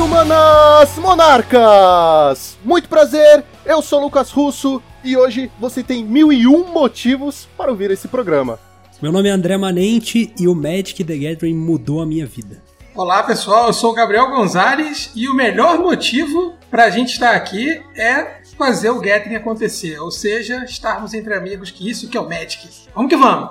quatro manas monarcas! Muito prazer, eu sou Lucas Russo e hoje você tem mil e um motivos para ouvir esse programa. Meu nome é André Manente e o Magic the Gathering mudou a minha vida. Olá pessoal, eu sou o Gabriel Gonzalez e o melhor motivo para a gente estar aqui é fazer o Gathering acontecer, ou seja, estarmos entre amigos, que isso que é o Magic. Vamos que vamos!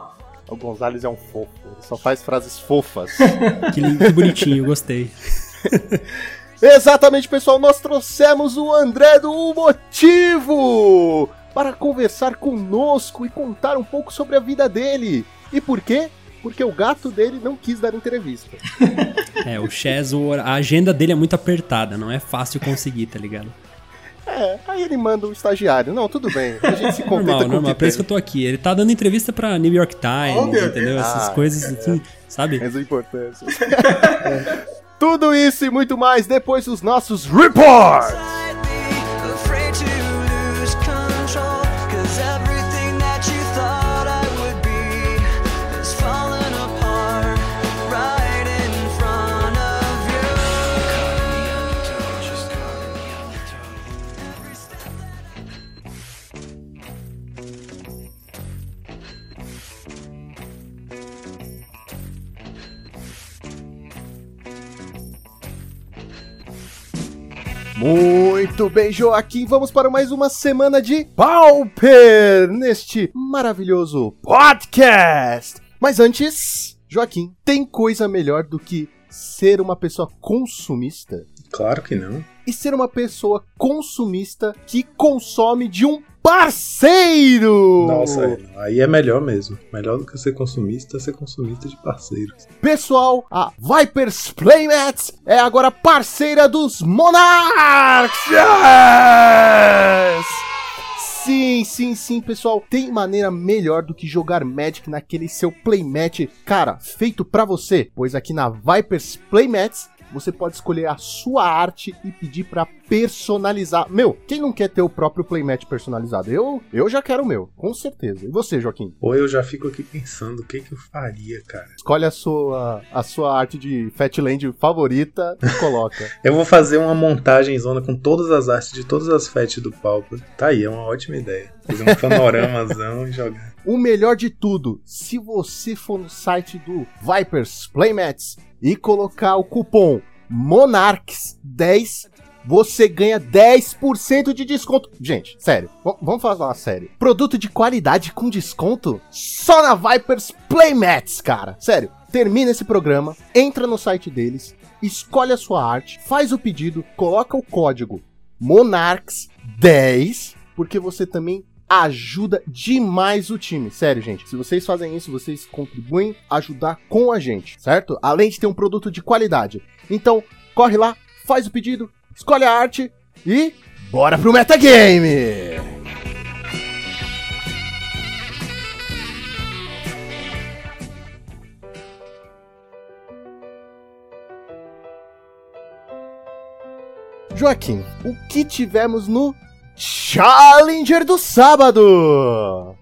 O Gonzalez é um fofo, ele só faz frases fofas. que, lindo, que bonitinho, gostei. Exatamente, pessoal, nós trouxemos o André do Motivo para conversar conosco e contar um pouco sobre a vida dele. E por quê? Porque o gato dele não quis dar entrevista. É, o Chaz, a agenda dele é muito apertada, não é fácil conseguir, tá ligado? É, aí ele manda o estagiário. Não, tudo bem. A gente se contenta normal, com normal. Por isso que eu tô aqui. Ele tá dando entrevista pra New York Times, Oh, entendeu? Deus. Essas Ah, coisas é, assim, sabe? Mas o importante. Tudo isso e muito mais depois dos nossos reports. Muito bem, Joaquim. Vamos para mais uma semana de Pauper neste maravilhoso podcast. Mas antes, Joaquim, tem coisa melhor do que ser uma pessoa consumista Claro que não. E ser uma pessoa consumista que consome de um parceiro. Nossa, é, aí é melhor mesmo. Melhor do que ser consumista, ser consumista de parceiros. Pessoal, a Vipers Playmats é agora parceira dos Monarchs! Yes! Sim, sim, sim, pessoal. Tem maneira melhor do que jogar Magic naquele seu playmat, cara, feito pra você. Pois aqui na Vipers Playmats você pode escolher a sua arte e pedir pra personalizar. Meu, quem não quer ter o próprio playmat personalizado? Eu, eu já quero o meu, com certeza. E você, Joaquim? Ou eu já fico aqui pensando o que, que eu faria, cara. Escolhe a sua, a sua arte de Fatland favorita e coloca. Eu vou fazer uma montagem zona com todas as artes de todas as fets do Pauper. Tá aí, é uma ótima ideia. Fazer um panoramazão e jogar. O melhor de tudo, se você for no site do Vipers Playmats e colocar o cupom MONARCHS10, você ganha 10% de desconto. Gente, sério, vamos falar sério. Produto de qualidade com desconto só na Vipers Playmats, cara. Sério, termina esse programa, entra no site deles, escolhe a sua arte, faz o pedido, coloca o código MONARCHS10, porque você também ajuda demais o time. Sério, gente. Se vocês fazem isso, vocês contribuem a ajudar com a gente, certo? Além de ter um produto de qualidade. Então, corre lá, faz o pedido, escolhe a arte e bora pro metagame! Joaquim, o que tivemos no Challenger do sábado?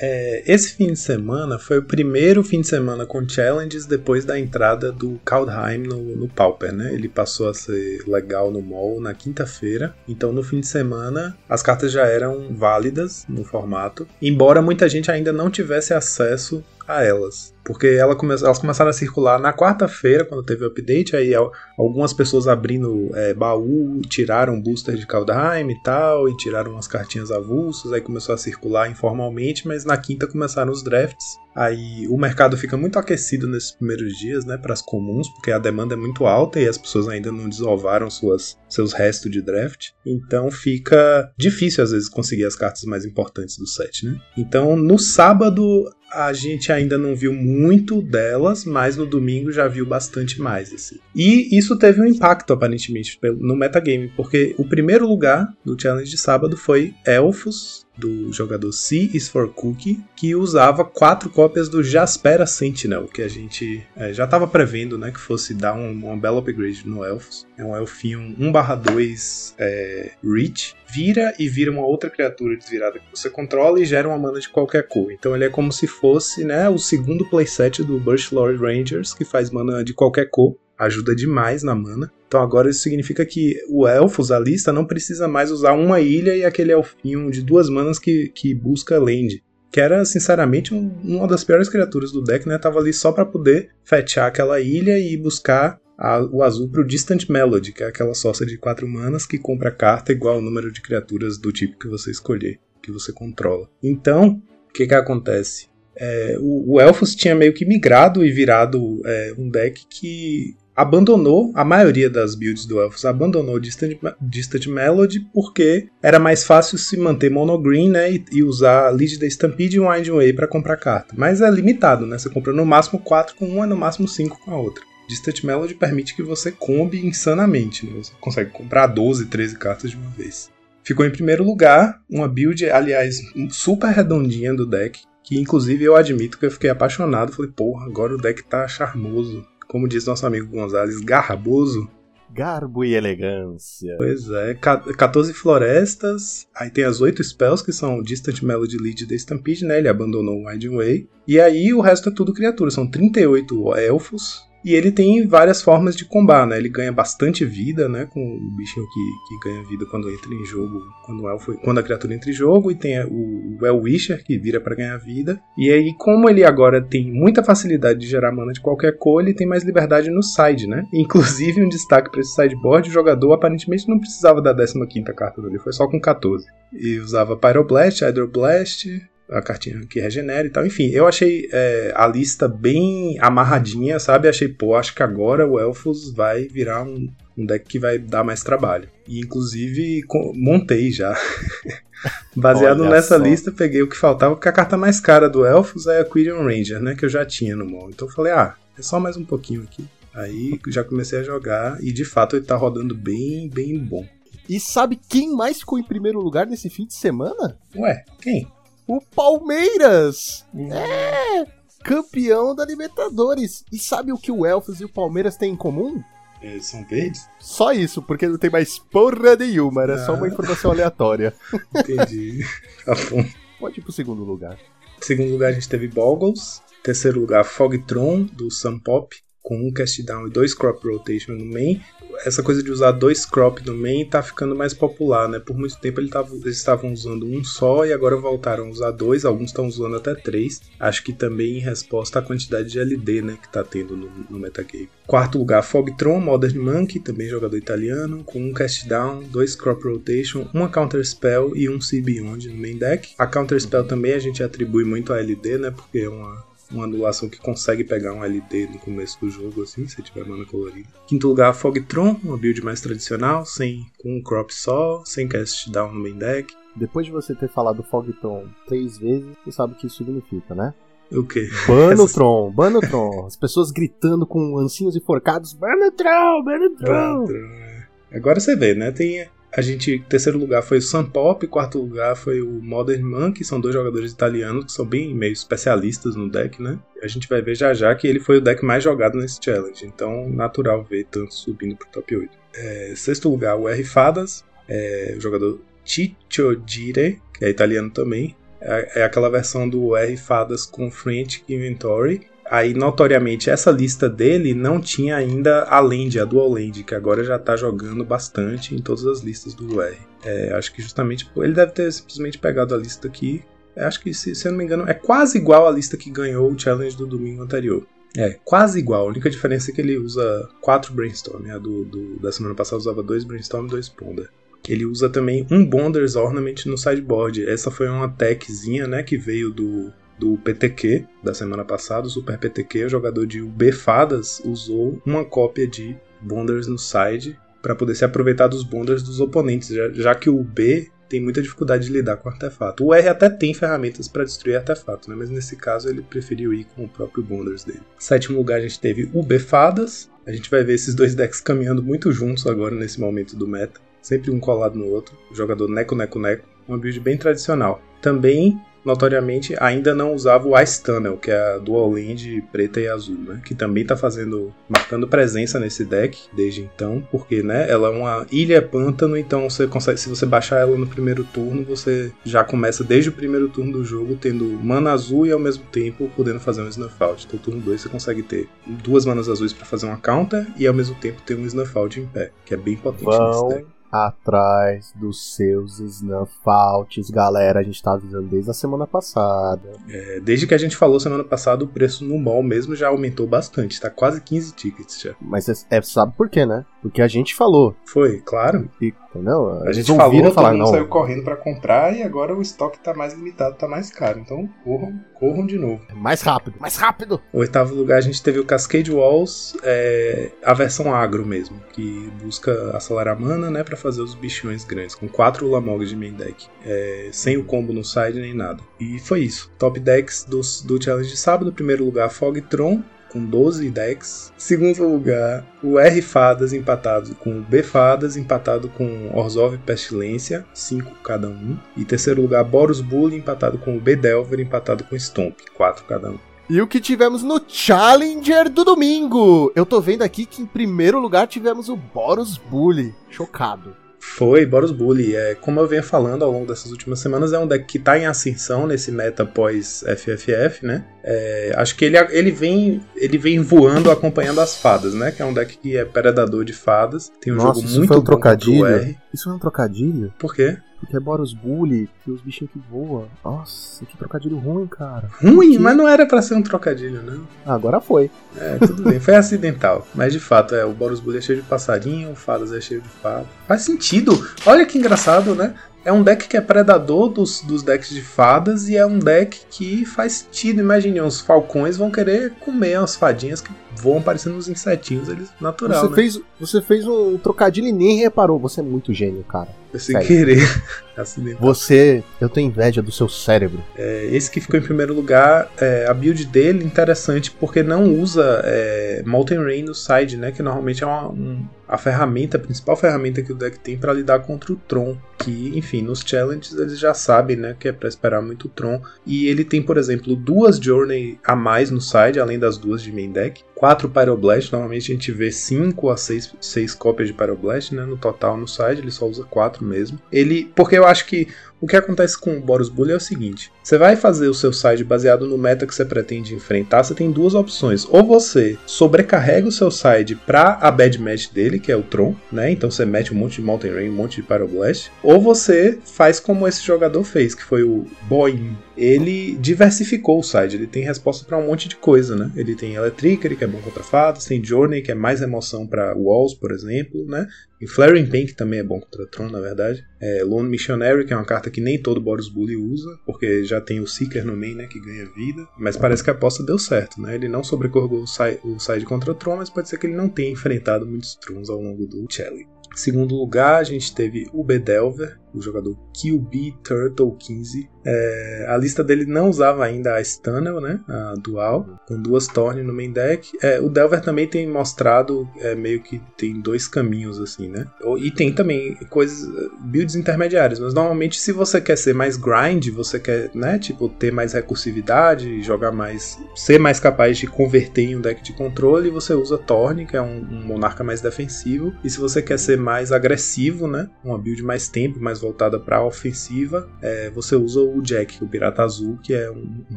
É, esse fim de semana foi o primeiro fim de semana com challenges depois da entrada do Kaldheim no, no Pauper, né? Ele passou a ser legal no mall na quinta-feira. Então no fim de semana as cartas já eram válidas no formato, embora muita gente ainda não tivesse acesso a elas. Porque ela come elas começaram a circular na quarta-feira, quando teve o update, aí al- algumas pessoas abrindo é, baú, tiraram booster de Kaldheim e tal, e tiraram umas cartinhas avulsas, aí começou a circular informalmente, mas na quinta começaram os drafts. Aí o mercado fica muito aquecido nesses primeiros dias, né, para as comuns, porque a demanda é muito alta e as pessoas ainda não desovaram suas, seus restos de draft. Então fica difícil às vezes conseguir as cartas mais importantes do set, né? Então no sábado a gente ainda não viu muito delas, mas no domingo já viu bastante mais. Assim. E isso teve um impacto, aparentemente, no metagame, porque o primeiro lugar do challenge de sábado foi Elfos, do jogador C is for Cookie, que usava quatro cópias do Jaspera Sentinel, que a gente é, já estava prevendo né, que fosse dar um, um belo upgrade no Elfos. É um elfinho 1/2 é, Reach, vira e vira uma outra criatura desvirada que você controla e gera uma mana de qualquer cor. Então ele é como se fosse né, o segundo playset do Burst Lord Rangers, que faz mana de qualquer cor. Ajuda demais na mana. Então agora isso significa que o Elfos, a lista, não precisa mais usar uma ilha e aquele elfinho de duas manas que, que busca land. Que era, sinceramente, um- uma das piores criaturas do deck, né? Tava ali só pra poder fetchar aquela ilha e buscar a- o azul pro Distant Melody, que é aquela sócia de quatro manas que compra carta igual ao número de criaturas do tipo que você escolher, que você controla. Então, o que que acontece? É, o, o Elfos tinha meio que migrado e virado é, um deck que abandonou, a maioria das builds do Elfos abandonou Distant, Distant Melody porque era mais fácil se manter monogreen né, e, e usar Lead the Stampede e Wind Way para comprar carta. Mas é limitado, né? Você compra no máximo 4 com uma e no máximo 5 com a outra. Distant Melody permite que você combe insanamente, né? Você consegue comprar 12, 13 cartas de uma vez. Ficou em primeiro lugar, uma build, aliás, super redondinha do deck, que inclusive eu admito que eu fiquei apaixonado. Falei, porra, agora o deck tá charmoso. Como diz nosso amigo Gonzalez, garraboso. Garbo e elegância. Pois é, ca- 14 florestas, aí tem as 8 spells que são Distant Melody Lead da Stampede, né? Ele abandonou o Winding Way. E aí o resto é tudo criatura, são 38 elfos. E ele tem várias formas de combar, né? Ele ganha bastante vida, né? Com o bichinho que, que ganha vida quando entra em jogo, quando, o elfo, quando a criatura entra em jogo. E tem o, o El Wisher, que vira para ganhar vida. E aí, como ele agora tem muita facilidade de gerar mana de qualquer cor, ele tem mais liberdade no side, né? Inclusive, um destaque para esse sideboard, o jogador aparentemente não precisava da 15ª carta dele, foi só com 14. E usava Pyroblast, Hydroblast, a cartinha que regenera e tal. Enfim, eu achei é, a lista bem amarradinha, sabe? Achei, pô, acho que agora o Elfos vai virar um, um deck que vai dar mais trabalho. E inclusive montei já. Baseado Olha nessa só. lista, peguei o que faltava, porque a carta mais cara do Elfos é a Quirion Ranger, né? Que eu já tinha no mall. Então eu falei, ah, é só mais um pouquinho aqui. Aí já comecei a jogar e de fato ele tá rodando bem, bem bom. E sabe quem mais ficou em primeiro lugar nesse fim de semana? Ué, quem? O Palmeiras! É! Campeão da Libertadores. E sabe o que o Elfos e o Palmeiras têm em comum? Eles são verdes? Só isso, porque não tem mais porra nenhuma, era só uma Ah. informação aleatória. Entendi. tá bom. Pode ir pro segundo lugar. Em segundo lugar, a gente teve Boggles. Em terceiro lugar, Fogtron, do Sun Pop, com um cast down e dois crop rotation no main. Essa coisa de usar dois crop no main tá ficando mais popular, né? Por muito tempo eles estavam usando um só e agora voltaram a usar dois. Alguns estão usando até três. Acho que também em resposta à quantidade de LD, né? Que tá tendo no, no metagame. Quarto lugar, Fogtron, Modern Monkey, também jogador italiano, com um cast down, dois crop rotation, uma counter spell e um Sea Beyond no main deck. A counter spell também a gente atribui muito a LD, né? Porque é uma uma anulação que consegue pegar um LD no começo do jogo, assim, se tiver mana colorida. Quinto lugar, Fogtron, uma build mais tradicional, sem, com um crop só, sem cast down no main deck. Depois de você ter falado Fogton três vezes, você sabe o que isso significa, né? O quê? Banotron, Banotron. As pessoas gritando com ancinhos enforcados. Banotron, Banotron. é. Agora você vê, né? Tem a gente, terceiro lugar foi o Sun Pop, quarto lugar foi o Modern Monkey, são dois jogadores italianos que são bem meio especialistas no deck, né? A gente vai ver já já que ele foi o deck mais jogado nesse challenge, então natural ver tanto subindo pro top 8. É, sexto lugar, o R Fadas, é, o jogador Cicciodire, que é italiano também. É, é aquela versão do R Fadas com French Inventory, Aí, notoriamente, essa lista dele não tinha ainda a Land, a Dual Land, que agora já tá jogando bastante em todas as listas do R. É, acho que justamente ele deve ter simplesmente pegado a lista aqui. É, acho que, se, se eu não me engano, é quase igual à lista que ganhou o challenge do domingo anterior. É, quase igual. A única diferença é que ele usa quatro Brainstorm. A do, do- da semana passada usava dois Brainstorm e dois Ponder. Ele usa também um Bonders Ornament no sideboard. Essa foi uma techzinha, né, que veio do, do PTQ da semana passada, o Super PTQ, o jogador de UB Fadas usou uma cópia de Bonders no side para poder se aproveitar dos Bonders dos oponentes, já, já que o B tem muita dificuldade de lidar com artefato. O R até tem ferramentas para destruir artefato, né? mas nesse caso ele preferiu ir com o próprio Bonders dele. Sétimo lugar a gente teve o B Fadas. A gente vai ver esses dois decks caminhando muito juntos agora nesse momento do meta, sempre um colado no outro. O jogador Neco Neco Neco, uma build bem tradicional. Também notoriamente, ainda não usava o Ice Tunnel, que é a Dual Land preta e azul, né? Que também tá fazendo, marcando presença nesse deck desde então, porque, né, ela é uma ilha pântano, então você consegue, se você baixar ela no primeiro turno, você já começa desde o primeiro turno do jogo tendo mana azul e ao mesmo tempo podendo fazer um Snuff Out. Então, turno 2 você consegue ter duas manas azuis pra fazer uma counter e ao mesmo tempo ter um Snuff Out em pé, que é bem potente nesse deck. Atrás dos seus snuff outs, galera. A gente tá avisando desde a semana passada. É, desde que a gente falou semana passada, o preço no mall mesmo já aumentou bastante, tá quase 15 tickets já. Mas é, é- sabe por quê, né? Porque a gente falou. Foi, claro. E, entendeu? A Eles gente falou, todo falar, mundo não. saiu correndo pra comprar e agora o estoque tá mais limitado, tá mais caro. Então corram, corram de novo. Mais rápido, mais rápido! Oitavo lugar a gente teve o Cascade Walls, é, a versão agro mesmo, que busca acelerar mana, né, pra fazer os bichões grandes, com quatro Lamog de main deck, é, sem o combo no side nem nada. E foi isso. Top decks dos, do Challenge de sábado, primeiro lugar Fogtron, com 12 decks. Segundo lugar, o R Fadas empatado com o B Fadas empatado com Orzhov Pestilência, 5 cada um. E terceiro lugar, Boros Bully empatado com o B Delver empatado com Stomp, 4 cada um. E o que tivemos no Challenger do domingo? Eu tô vendo aqui que em primeiro lugar tivemos o Boros Bully. Chocado. Foi, Boros Bully. É, como eu venho falando ao longo dessas últimas semanas, é um deck que tá em ascensão nesse meta pós FFF, né? É, acho que ele, ele, vem, ele vem voando acompanhando as fadas, né? Que é um deck que é predador de fadas. Tem um Nossa, jogo isso muito foi um trocadilho? Isso é um trocadilho? Por quê? Porque é Boros Bully, que os bichinhos que voam. Nossa, que trocadilho ruim, cara. Ruim, Que- mas não era pra ser um trocadilho, não. Ah, agora foi. É, tudo bem, foi acidental. Mas de fato, é, o Boros Bully é cheio de passarinho, o Fadas é cheio de fada. Faz sentido. Olha que engraçado, né? É um deck que é predador dos, dos decks de fadas e é um deck que faz sentido. Imagine, os falcões vão querer comer as fadinhas que voam parecendo uns insetinhos, eles natural, Você, né? fez, você fez um trocadilho e nem reparou. Você é muito gênio, cara. Foi sem sério. querer. Acidental. Você. Eu tenho inveja do seu cérebro. É, esse que ficou em primeiro lugar, é, a build dele interessante porque não usa é, Molten Rain no side, né? Que normalmente é uma, um- a ferramenta, a principal ferramenta que o deck tem para lidar contra o Tron. Que, enfim, nos challenges eles já sabem, né? Que é para esperar muito Tron. E ele tem, por exemplo, duas Journey a mais no side, além das duas de main deck. Quatro Pyroblast, normalmente a gente vê 5 a 6 seis cópias de Pyroblast, né? No total no side, ele só usa 4 mesmo. Ele. Porque eu acho que o que acontece com o Boros Bully é o seguinte: você vai fazer o seu side baseado no meta que você pretende enfrentar, você tem duas opções. Ou você sobrecarrega o seu side pra a bad match dele, que é o Tron, né? Então você mete um monte de Mountain Rain, um monte de Pyroblast. Ou você faz como esse jogador fez, que foi o Boin. Ele diversificou o side, ele tem resposta pra um monte de coisa, né? Ele tem Electricity, que é bom contra fadas, tem Journey, que é mais emoção pra Walls, por exemplo, né? E Flaring Pain, que também é bom contra Tron, na verdade. É, Lone Missionary, que é uma carta que nem todo Boros Bully usa, porque já tem o Seeker no main, né, que ganha vida. Mas parece que a aposta deu certo, né? Ele não sobrecarregou o, si o side contra Tron, mas pode ser que ele não tenha enfrentado muitos Trons ao longo do Challenge. Segundo lugar, a gente teve o Bedelver, o jogador QB Turtle 15. É, a lista dele não usava ainda a Stunnel, né? A dual, com duas Torn no main deck. É, o Delver também tem mostrado é, meio que tem dois caminhos, assim, né? E tem também coisas, builds intermediárias, mas normalmente se você quer ser mais grind, você quer, né, tipo, ter mais recursividade, jogar mais. ser mais capaz de converter em um deck de controle, você usa Torn, que é um, um monarca mais defensivo. E se você quer ser mais agressivo, né? Uma build mais tempo, mais voltada para ofensiva, é, você usa o Jack, o pirata azul, que é um, um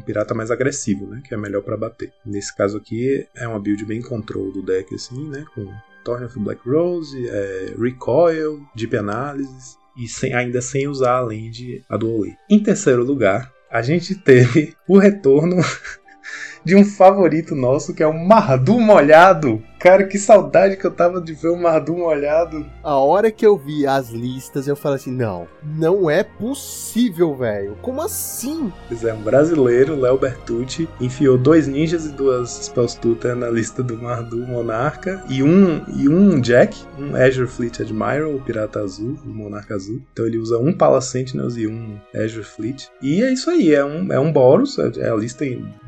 pirata mais agressivo, né? Que é melhor para bater. Nesse caso aqui é uma build bem control do deck, assim, né? Com Torn of Black Rose, é, Recoil, Deep Analysis e sem- ainda sem usar a land a Dual Lane. Em terceiro lugar, a gente teve o retorno de um favorito nosso, que é o Mardu Molhado. Cara, que saudade que eu tava de ver o Mardu Molhado. A hora que eu vi as listas, eu falei assim: não, não é possível, velho. Como assim? Pois é, um brasileiro, Léo Bertucci, enfiou dois ninjas e duas Spells Tutor na lista do Mardu Monarca e um, e um Jack, um Azure Fleet Admiral, o Pirata Azul, o Monarca Azul. Então ele usa um Pala Sentinels e um Azure Fleet. E é isso aí, é um, é um Boros, é a lista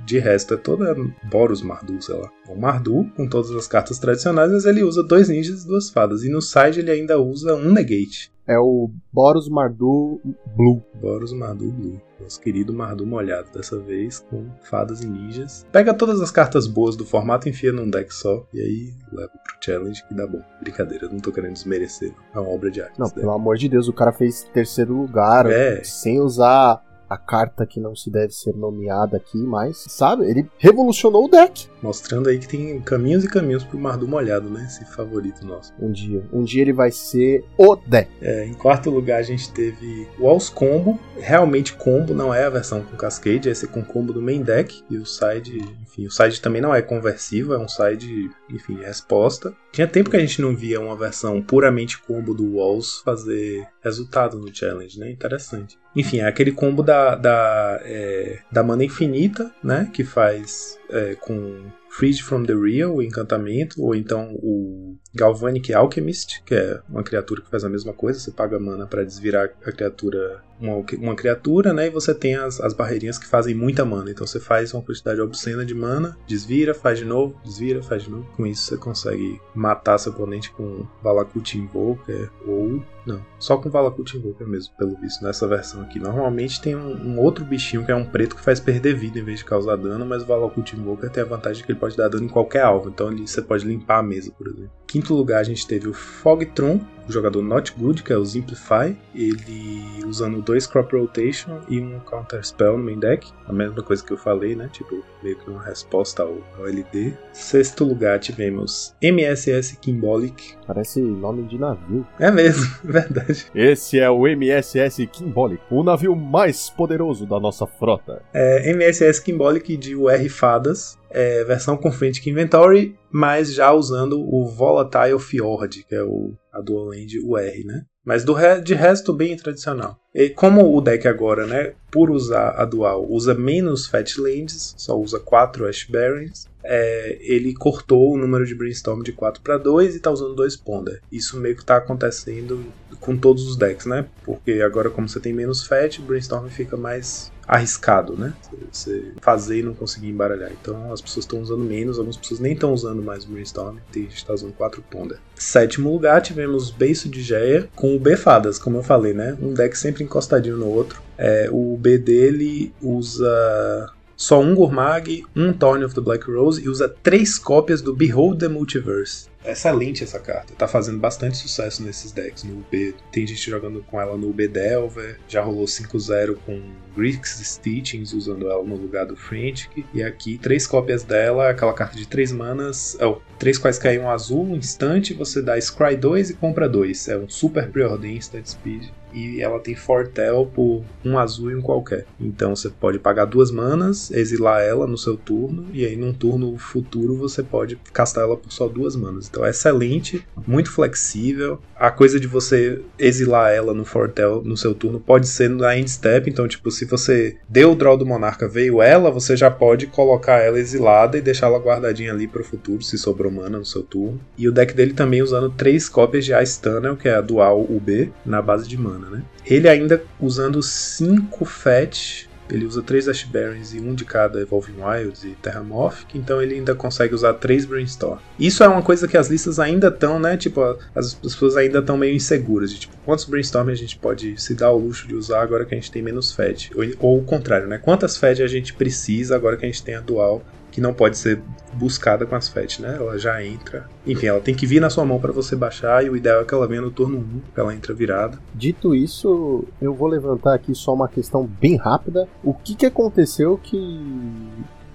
de resto é toda Boros Mardu, sei lá. É um Mardu com todas as cartas cartas tradicionais, mas ele usa dois ninjas e duas fadas. E no side ele ainda usa um negate. É o Boros Mardu Blue. Boros Mardu Blue. Nosso querido Mardu molhado, dessa vez com fadas e ninjas. Pega todas as cartas boas do formato, enfia num deck só, e aí leva pro challenge que dá bom. Brincadeira, não tô querendo desmerecer, não. É uma obra de arte. Não, pelo amor de Deus, o cara fez terceiro lugar É. sem usar a carta que não se deve ser nomeada aqui, mas, sabe, ele revolucionou o deck Mostrando aí que tem caminhos e caminhos pro Mardu molhado, né? Esse favorito nosso. um dia. Um dia ele vai ser o deck. É, em quarto lugar a gente teve Walls Combo. Realmente combo, não é a versão com Cascade, é esse com combo do main deck. E o side, enfim, o side também não é conversivo, é um side, enfim, resposta. Tinha tempo que a gente não via uma versão puramente combo do Walls fazer resultado no challenge, né? Interessante. Enfim, é aquele combo da, da, é, da mana infinita, né? Que faz é, com Freed from the Real, o encantamento, ou então o Galvanic Alchemist, que é uma criatura que faz a mesma coisa, você paga mana para desvirar a criatura, uma, uma criatura, né? E você tem as, as barreirinhas que fazem muita mana. Então você faz uma quantidade obscena de mana, desvira, faz de novo, desvira, faz de novo. Com isso você consegue matar seu oponente com Valakut Invoker ou não, só com Valakut Invoker mesmo, pelo visto, nessa versão aqui. Normalmente tem um, um outro bichinho que é um preto que faz perder vida em vez de causar dano, mas o Valakut Invoker tem a vantagem de que ele pode dar dano em qualquer alvo, então você pode limpar a mesa, por exemplo. Quinto lugar a gente teve o Fogtron, o jogador Not Good, que é o Simplify, ele usando dois Crop Rotation e um Counter Spell no main deck, a mesma coisa que eu falei, né? Tipo, meio que uma resposta ao, ao LD. Sexto lugar tivemos MSS Kimbolic. Parece nome de navio. É mesmo, verdade. Esse é o MSS Kimbolic, o navio mais poderoso da nossa frota. É, MSS Kimbolic de UR Fadas, é, versão com Frantic Inventory, mas já usando o Volatile Fjord, que é o, a Dual Land UR, né? Mas do re de resto, bem tradicional. E como o deck agora, né, por usar a Dual, usa menos Fat Lands, só usa 4 Ash Barrens, é, ele cortou o número de Brainstorm de 4 para 2 e tá usando 2 Ponder. Isso meio que tá acontecendo com todos os decks, né? Porque agora, como você tem menos Fat, Brainstorm fica mais arriscado, né? Você fazer e não conseguir embaralhar. Então as pessoas estão usando menos, algumas pessoas nem estão usando mais o Brainstorm, tem gente está usando 4 Ponder. Sétimo lugar, tivemos Beiço de Geia com o B-Fadas, como eu falei, né? Um deck sempre encostadinho no outro. É, o B dele usa só um Gurmag, um Thorn of the Black Rose e usa três cópias do Behold the Multiverse. Excelente essa carta. Tá fazendo bastante sucesso nesses decks no UB. Tem gente jogando com ela no UB Delver. Já rolou 5-0 com Grix Stitchings usando ela no lugar do Frantic. E aqui, três cópias dela, aquela carta de três manas. Oh, três quais caem um azul, um instante, você dá Scry 2 e compra dois. É um super preordem instant speed. E ela tem Fortel por um azul e um qualquer. Então você pode pagar duas manas, exilar ela no seu turno, e aí num turno futuro você pode castar ela por só duas manas. Então é excelente, muito flexível. A coisa de você exilar ela no Fortel no seu turno pode ser na end step. Então, tipo, se você deu o draw do Monarca, veio ela, você já pode colocar ela exilada e deixar ela guardadinha ali pro futuro, se sobrou mana no seu turno. E o deck dele também usando três cópias de Ice Tunnel, que é a dual UB, na base de mana, né? Ele ainda usando 5 Fetch, ele usa 3 Ash Barrens e um de cada Evolving Wilds e Terramorphic, então ele ainda consegue usar 3 Brainstorm. Isso é uma coisa que as listas ainda estão, né? Tipo, as pessoas ainda estão meio inseguras de tipo, quantos Brainstorm a gente pode se dar o luxo de usar agora que a gente tem menos Fetch? Ou, ou o contrário, né? Quantas Fetch a gente precisa agora que a gente tem a Dual que não pode ser buscada com as FET, né? Ela já entra. Enfim, ela tem que vir na sua mão para você baixar e o ideal é que ela venha no turno 1, que ela entra virada. Dito isso, eu vou levantar aqui só uma questão bem rápida. O que, que aconteceu que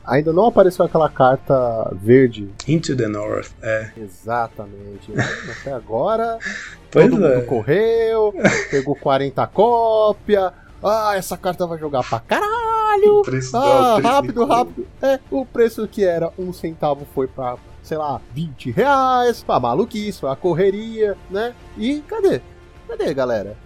ainda não apareceu aquela carta verde? Into the North, é. Exatamente. Até agora, Pois todo é. mundo correu, pegou 40 cópias. Ah, essa carta vai jogar pra caralho! O preço Ah, preço rápido, do- rápido. É, o preço que era um centavo foi pra, sei lá, 20 reais. Pra maluquice, foi a correria, né? E cadê? Cadê, galera?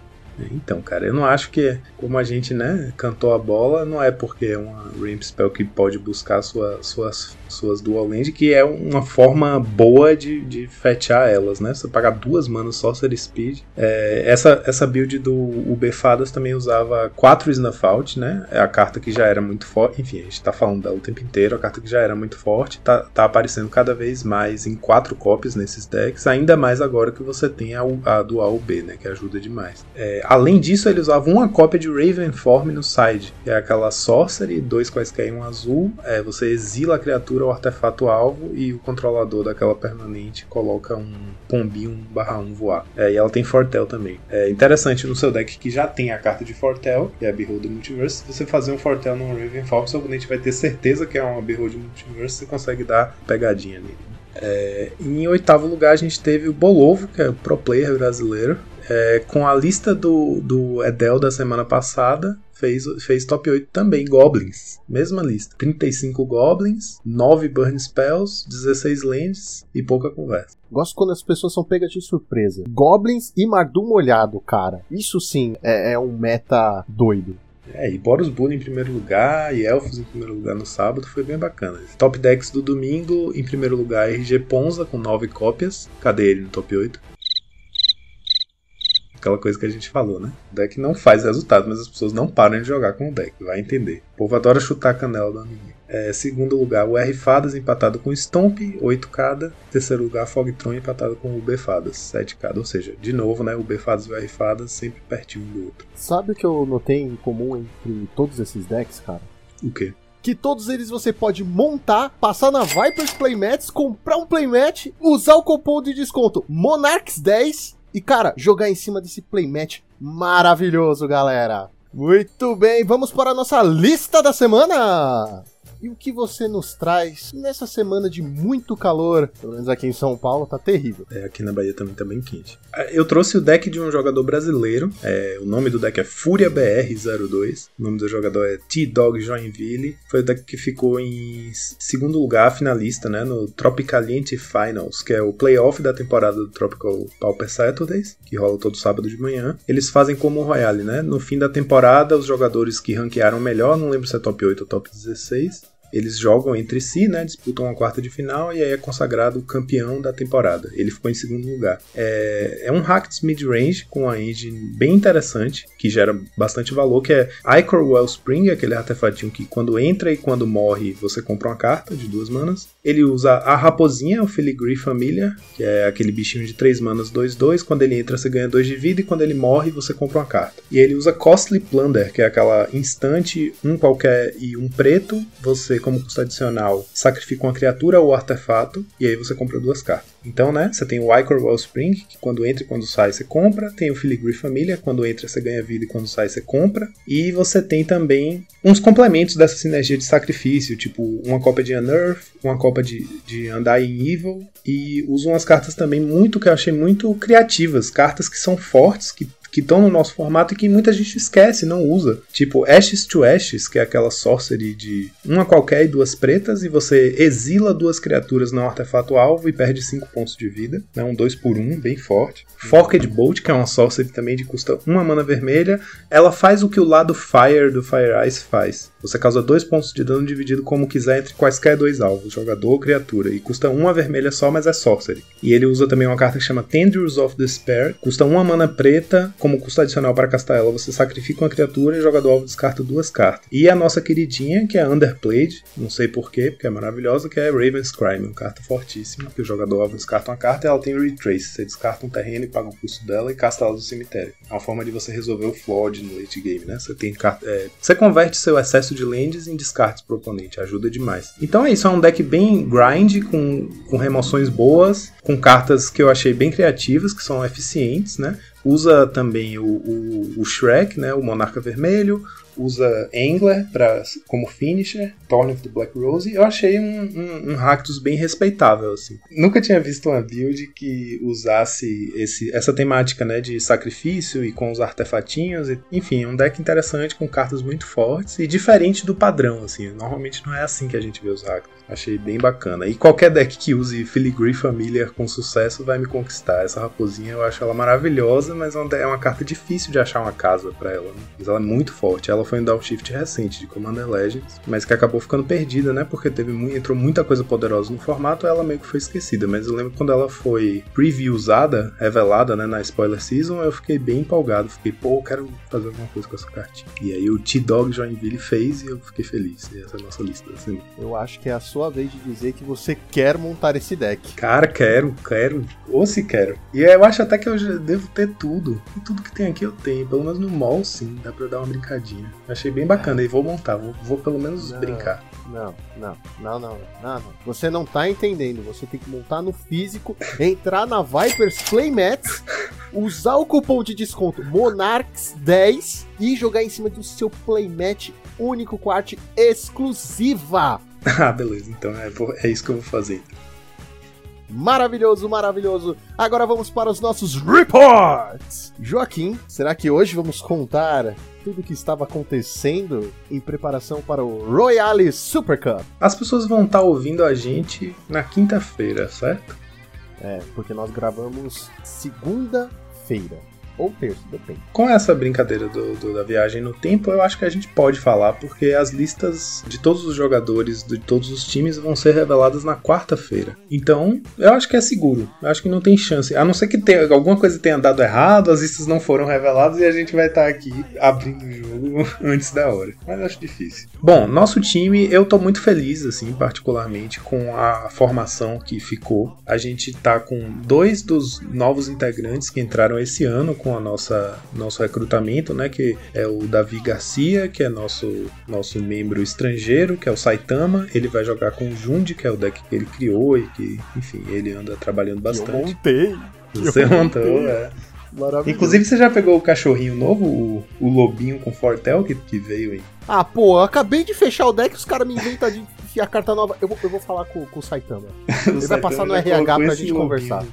Então, cara, eu não acho que, como a gente, né, cantou a bola, não é porque é uma Ramp Spell que pode buscar sua, suas, suas Dual Land, que é uma forma boa de, de fetchar elas, né? Você pagar duas manas Sorcery Speed. É, essa, essa build do UB Fadas também usava quatro Snuff Out, né? É a carta que já era muito forte. Enfim, a gente tá falando dela o tempo inteiro. A carta que já era muito forte, tá, tá aparecendo cada vez mais em quatro copies nesses decks, ainda mais agora que você tem a, a Dual UB, né? Que ajuda demais. É, além disso, ele usava uma cópia de Raven Form no side, que é aquela Sorcery, dois quaisquer e um azul. É, você exila a criatura ou artefato alvo e o controlador daquela permanente coloca um pombinho 1/1 voar. É, e ela tem Fortel também. É interessante no seu deck que já tem a carta de Fortel, que é a Beholder Multiverse. Se você fazer um Fortel no Raven Form, seu oponente vai ter certeza que é uma Beholder Multiverse, você consegue dar pegadinha nele. É, em oitavo lugar a gente teve o Bolovo, que é o pro player brasileiro, é, com a lista do, do Edel da semana passada, fez, fez top 8 também, Goblins. Mesma lista. 35 Goblins, 9 Burn Spells, 16 Lands e pouca conversa. Gosto quando as pessoas são pegas de surpresa. Goblins e Mardu molhado, cara. Isso sim é, é um meta doido. É, e Boros Bull em primeiro lugar e Elfos em primeiro lugar no sábado foi bem bacana. Top decks do domingo, em primeiro lugar RG Ponza com 9 cópias. Cadê ele no top 8? Aquela coisa que a gente falou, né? O deck não faz resultado, mas as pessoas não param de jogar com o deck, vai entender. O povo adora chutar a canela do amiguinho. É, segundo lugar, o R Fadas empatado com Stomp, 8 cada. Terceiro lugar, Fogtron empatado com o B Fadas, 7 cada. Ou seja, de novo, né? O B Fadas e o R Fadas sempre pertinho um do outro. Sabe o que eu notei em comum entre todos esses decks, cara? O quê? que todos eles você pode montar, passar na Vipers Playmats, comprar um playmat, usar o cupom de desconto Monarchs 10 e, cara, jogar em cima desse playmat maravilhoso, galera. Muito bem, vamos para a nossa lista da semana. E o que você nos traz nessa semana de muito calor? Pelo menos aqui em São Paulo tá terrível. É, aqui na Bahia também tá bem quente. Eu trouxe o deck de um jogador brasileiro. É, o nome do deck é Fúria BR02. O nome do jogador é T-Dog Joinville. Foi o deck que ficou em segundo lugar, finalista, né? No Tropicaliente Finals, que é o playoff da temporada do Tropical Pauper Saturdays, que rola todo sábado de manhã. Eles fazem como o Royale, né? No fim da temporada, os jogadores que ranquearam melhor, não lembro se é top 8 ou top 16, eles jogam entre si, né? Disputam uma quarta de final e aí é consagrado campeão da temporada. Ele ficou em segundo lugar. É, é um Hacks mid-range com uma engine bem interessante, que gera bastante valor, que é Icor Wellspring, aquele artefatinho que quando entra e quando morre você compra uma carta de duas manas. Ele usa a raposinha, o Filigree Familiar, que é aquele bichinho de 3 manas 2-2. Quando ele entra você ganha 2 de vida e quando ele morre você compra uma carta. E ele usa Costly Plunder, que é aquela instante, um qualquer e um preto. Você como custo adicional, sacrifica uma criatura ou artefato, e aí você compra duas cartas. Então, né, você tem o Icor Wellspring, que quando entra e quando sai você compra, tem o Filigree Família, quando entra você ganha vida e quando sai você compra, e você tem também uns complementos dessa sinergia de sacrifício, tipo uma cópia de Unearth, uma cópia de, de Undying Evil, e usa umas cartas também muito que eu achei muito criativas, cartas que são fortes, que que estão no nosso formato e que muita gente esquece, não usa. Tipo Ashes to Ashes, que é aquela sorcery de uma qualquer e duas pretas, e você exila duas criaturas no artefato alvo e perde 5 pontos de vida. Né? Um 2 por 1, um, bem forte. Forked Bolt, que é uma sorcery também de custa uma mana vermelha. Ela faz o que o lado Fire do Fire Ice faz. Você causa dois pontos de dano dividido como quiser entre quaisquer dois alvos, jogador ou criatura, e custa uma vermelha só, mas é sorcery. E ele usa também uma carta que chama Tendrils of Despair, custa uma mana preta, como custo adicional para castar ela, você sacrifica uma criatura e o jogador alvo descarta duas cartas. E a nossa queridinha, que é Underplayed, não sei porquê, porque é maravilhosa, que é Raven's Crime, uma carta fortíssima, que o jogador alvo descarta uma carta e ela tem Retrace. Você descarta um terreno e paga o custo dela e casta ela do cemitério. É uma forma de você resolver o flood no late game, né? Você tem carta. É... Você converte seu excesso de lands em descartes pro oponente, ajuda demais. Então é isso, é um deck bem grind, com, com remoções boas, com cartas que eu achei bem criativas, que são eficientes, né? Usa também o, o, o Shrek, né? O Monarca Vermelho, usa Angler pra, como finisher, Thorn of the Black Rose. Eu achei um, um, um bem respeitável, assim. Nunca tinha visto uma build que usasse esse, essa temática, né, de sacrifício e com os artefatinhos. E, enfim, um deck interessante com cartas muito fortes e diferente do padrão, assim. Normalmente não é assim que a gente vê os Rakdos. Achei bem bacana. E qualquer deck que use Filigree Familiar com sucesso vai me conquistar. Essa raposinha eu acho ela maravilhosa, mas é uma- é carta difícil de achar uma casa pra ela. Né? Mas ela é muito forte. Ela foi um downshift recente de Commander Legends, mas que acabou ficando perdida, né? Porque teve entrou muita coisa poderosa no formato, ela meio que foi esquecida. Mas eu lembro quando ela foi preview-usada, revelada, né, na spoiler season, eu fiquei bem empolgado. Fiquei, pô, eu quero fazer alguma coisa com essa cartinha. E aí o T-Dog Joinville fez e eu fiquei feliz. E essa é a nossa lista. Assim. Eu acho que é a sua vez de dizer que você quer montar esse deck. Cara, quero, quero. Ou se quero. E eu acho até que eu já devo ter tudo. E tudo que tem aqui eu tenho. Pelo menos no mall, sim. Dá pra eu dar uma brincadinha. Achei bem bacana. E vou montar. Vou, vou pelo menos Não. brincar. Não, não, não, não, não, não. Você não tá entendendo. Você tem que montar no físico, entrar na Vipers Playmats, usar o cupom de desconto Monarchs10 e jogar em cima do seu playmat único com arte exclusiva. ah, beleza. Então é, é isso que eu vou fazer. Maravilhoso, maravilhoso. Agora vamos para os nossos reports. Joaquim, será que hoje vamos contar tudo o que estava acontecendo em preparação para o Royale Super Cup? As pessoas vão estar ouvindo a gente na quinta-feira, certo? É, porque nós gravamos segunda-feira. Ou terça, depende. Com essa brincadeira do, do- da viagem no tempo, eu acho que a gente pode falar, porque as listas de todos os jogadores de todos os times vão ser reveladas na quarta-feira. Então, eu acho que é seguro. Eu acho que não tem chance. A não ser que tenha, alguma coisa tenha dado errado, as listas não foram reveladas e a gente vai estar aqui abrindo o jogo antes da hora. Mas acho difícil. Bom, nosso time, eu tô muito feliz, assim, particularmente, com a formação que ficou. A gente tá com dois dos novos integrantes que entraram esse ano com a nossa nosso recrutamento, né, que é o Davi Garcia, que é nosso nosso membro estrangeiro, que é o Saitama. Ele vai jogar com o Jundi, que é o deck que ele criou e que, enfim, ele anda trabalhando Eu bastante. montei. Você eu montou, montei. é. Maravilhoso. Inclusive, você já pegou o cachorrinho novo, o, o lobinho com Fortel, que, que veio em Ah, pô, eu acabei de fechar o deck, os caras me inventam de enfiar carta nova. Eu vou, eu vou falar com, com o Saitama. Ele vai passar no RH pra gente conversar.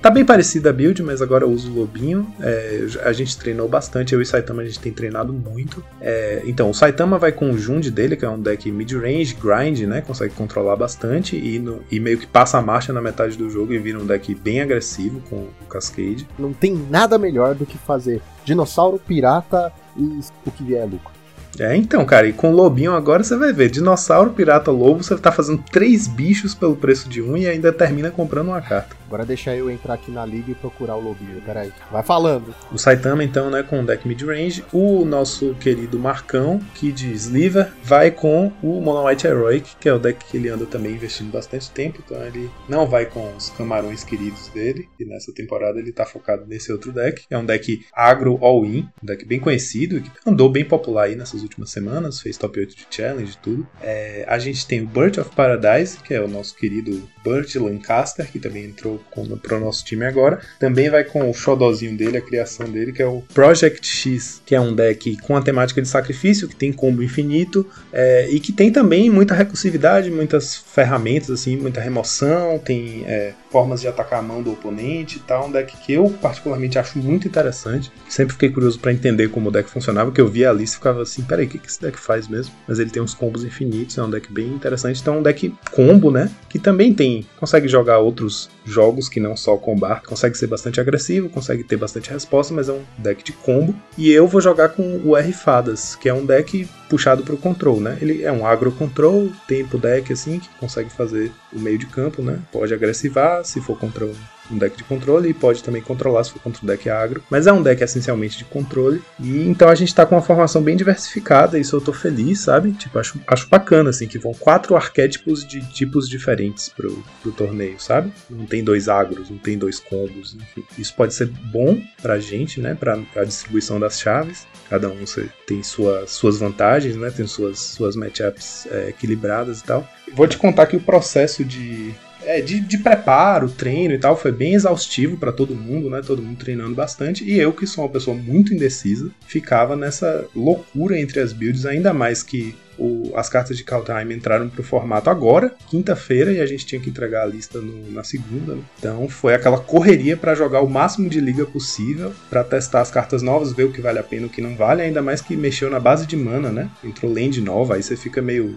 Tá bem parecida a build, mas agora eu uso o lobinho. É, a gente treinou bastante, eu e o Saitama a gente tem treinado muito. É, então, o Saitama vai com o Jund dele, que é um deck mid-range, grind, né? Consegue controlar bastante e, no- e meio que passa a marcha na metade do jogo e vira um deck bem agressivo com o Cascade. Não tem nada melhor do que fazer dinossauro, pirata e o que vier é lucro. É, então, cara, e com o lobinho agora você vai ver: dinossauro, pirata, lobo, você tá fazendo três bichos pelo preço de um e ainda termina comprando uma carta. Agora deixa eu entrar aqui na liga e procurar o lobinho. Peraí. Vai falando. O Saitama, então, né, com o deck mid-range. O nosso querido Marcão, que de Sliver, vai com o Mono White Heroic, que é o deck que ele anda também investindo bastante tempo. Então ele não vai com os camarões queridos dele. E nessa temporada ele tá focado nesse outro deck. É um deck agro all-in, um deck bem conhecido que andou bem popular aí nessas últimas semanas. Fez top 8 de challenge e tudo. É, a gente tem o Bird of Paradise, que é o nosso querido Burt Lancaster, que também entrou para o nosso time agora. Também vai com o xodozinho dele, a criação dele, que é o Project X, que é um deck com a temática de sacrifício, que tem combo infinito é, e que tem também muita recursividade, muitas ferramentas, assim, muita remoção, tem é, formas de atacar a mão do oponente e tal. Um deck que eu particularmente acho muito interessante. Sempre fiquei curioso para entender como o deck funcionava, que eu via a lista e ficava assim, peraí, o que, que esse deck faz mesmo? Mas ele tem uns combos infinitos, é um deck bem interessante. Então é um deck combo, né? Que também tem, consegue jogar outros jogos que não só combar, consegue ser bastante agressivo, consegue ter bastante resposta, mas é um deck de combo. E eu vou jogar com o R Fadas, que é um deck puxado para o control, né? Ele é um agro control, tempo deck assim, que consegue fazer o meio de campo, né? Pode agressivar se for contra um um deck de controle e pode também controlar se for contra o deck agro, mas é um deck essencialmente de controle. E então a gente tá com uma formação bem diversificada, isso eu tô feliz, sabe? Tipo, acho, acho bacana assim que vão quatro arquétipos de tipos diferentes pro, pro torneio, sabe? Não tem dois agros, não tem dois combos, enfim. Isso pode ser bom pra gente, né? Pra, pra distribuição das chaves. Cada um tem sua, suas vantagens, né? Tem suas, suas matchups é, equilibradas e tal. Vou te contar que o processo de é, de, de preparo, treino e tal, foi bem exaustivo para todo mundo, né? Todo mundo treinando bastante. E eu, que sou uma pessoa muito indecisa, ficava nessa loucura entre as builds, ainda mais que o- as cartas de Kaldheim entraram pro formato agora, quinta-feira, e a gente tinha que entregar a lista no- na segunda. né? Então foi aquela correria pra jogar o máximo de liga possível, pra testar as cartas novas, ver o que vale a pena e o que não vale, ainda mais que mexeu na base de mana, né? Entrou land nova, aí você fica meio,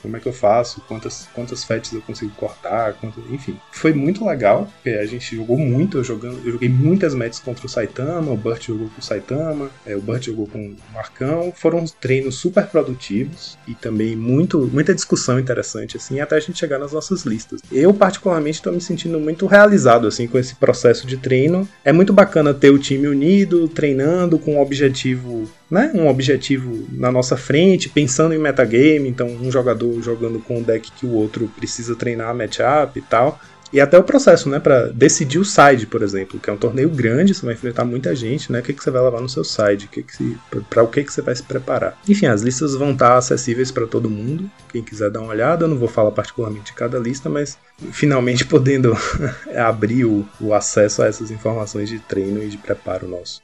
como é que eu faço? Quantas, quantas fetches eu consigo cortar? Quantas... Enfim, foi muito legal, porque a gente jogou muito, eu, jogando, eu joguei muitas matches contra o Saitama, o Burt jogou com o Saitama, é, o Burt jogou com o Marcão, foram treinos super produtivos e também muito, muita discussão interessante, assim, até a gente chegar nas nossas listas. Eu, particularmente, estou me sentindo muito realizado, assim, com esse processo de treino. É muito bacana ter o time unido, treinando com um objetivo, né, um objetivo na nossa frente, pensando em metagame, então um jogador jogando com o deck que o outro precisa treinar a matchup e tal. E até o processo, né, para decidir o side, por exemplo, que é um torneio grande, você vai enfrentar muita gente, né? O que, que você vai levar no seu side, que que se, para o que, que você vai se preparar. Enfim, as listas vão estar acessíveis para todo mundo. Quem quiser dar uma olhada, eu não vou falar particularmente de cada lista, mas finalmente podendo abrir o, o acesso a essas informações de treino e de preparo nosso.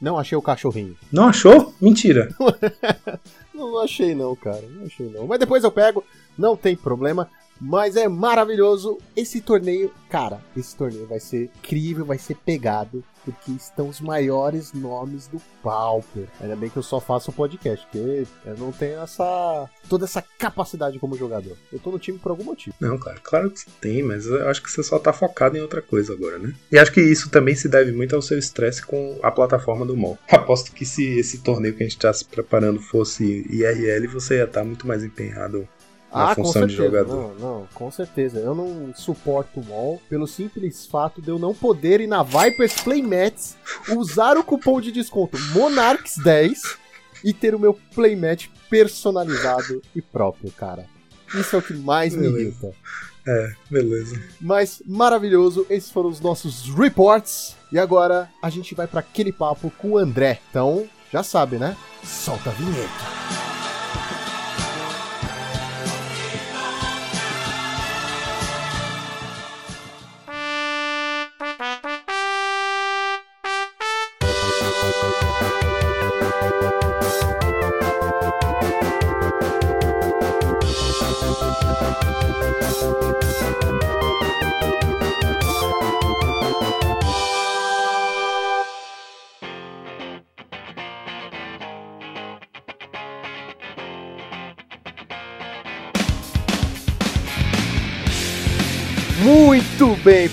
Não achei o cachorrinho. Não achou? Mentira. Não achei não, cara. Não achei não. Mas depois eu pego, não tem problema. Mas é maravilhoso esse torneio. Cara, esse torneio vai ser incrível, vai ser pegado. Porque estão os maiores nomes do Pauper. Ainda bem que eu só faço o podcast, porque eu não tenho essa. toda essa capacidade como jogador. Eu tô no time por algum motivo. Não, cara, claro que você tem, mas eu acho que você só tá focado em outra coisa agora, né? E acho que isso também se deve muito ao seu estresse com a plataforma do MOL. Aposto que se esse torneio que a gente tá se preparando fosse IRL, você ia estar muito mais empenhado na Ah, com função de certeza. jogador. Não, não, com certeza. Eu não suporto o MOL pelo simples fato de eu não poder ir na Vipers Playmats, usar o cupom de desconto Monarchs10 e ter o meu playmat personalizado e próprio, cara. Isso é o que mais me irrita. É, beleza. Mas maravilhoso, esses foram os nossos reports. E agora a gente vai para aquele papo com o André. Então, já sabe, né? Solta a vinheta.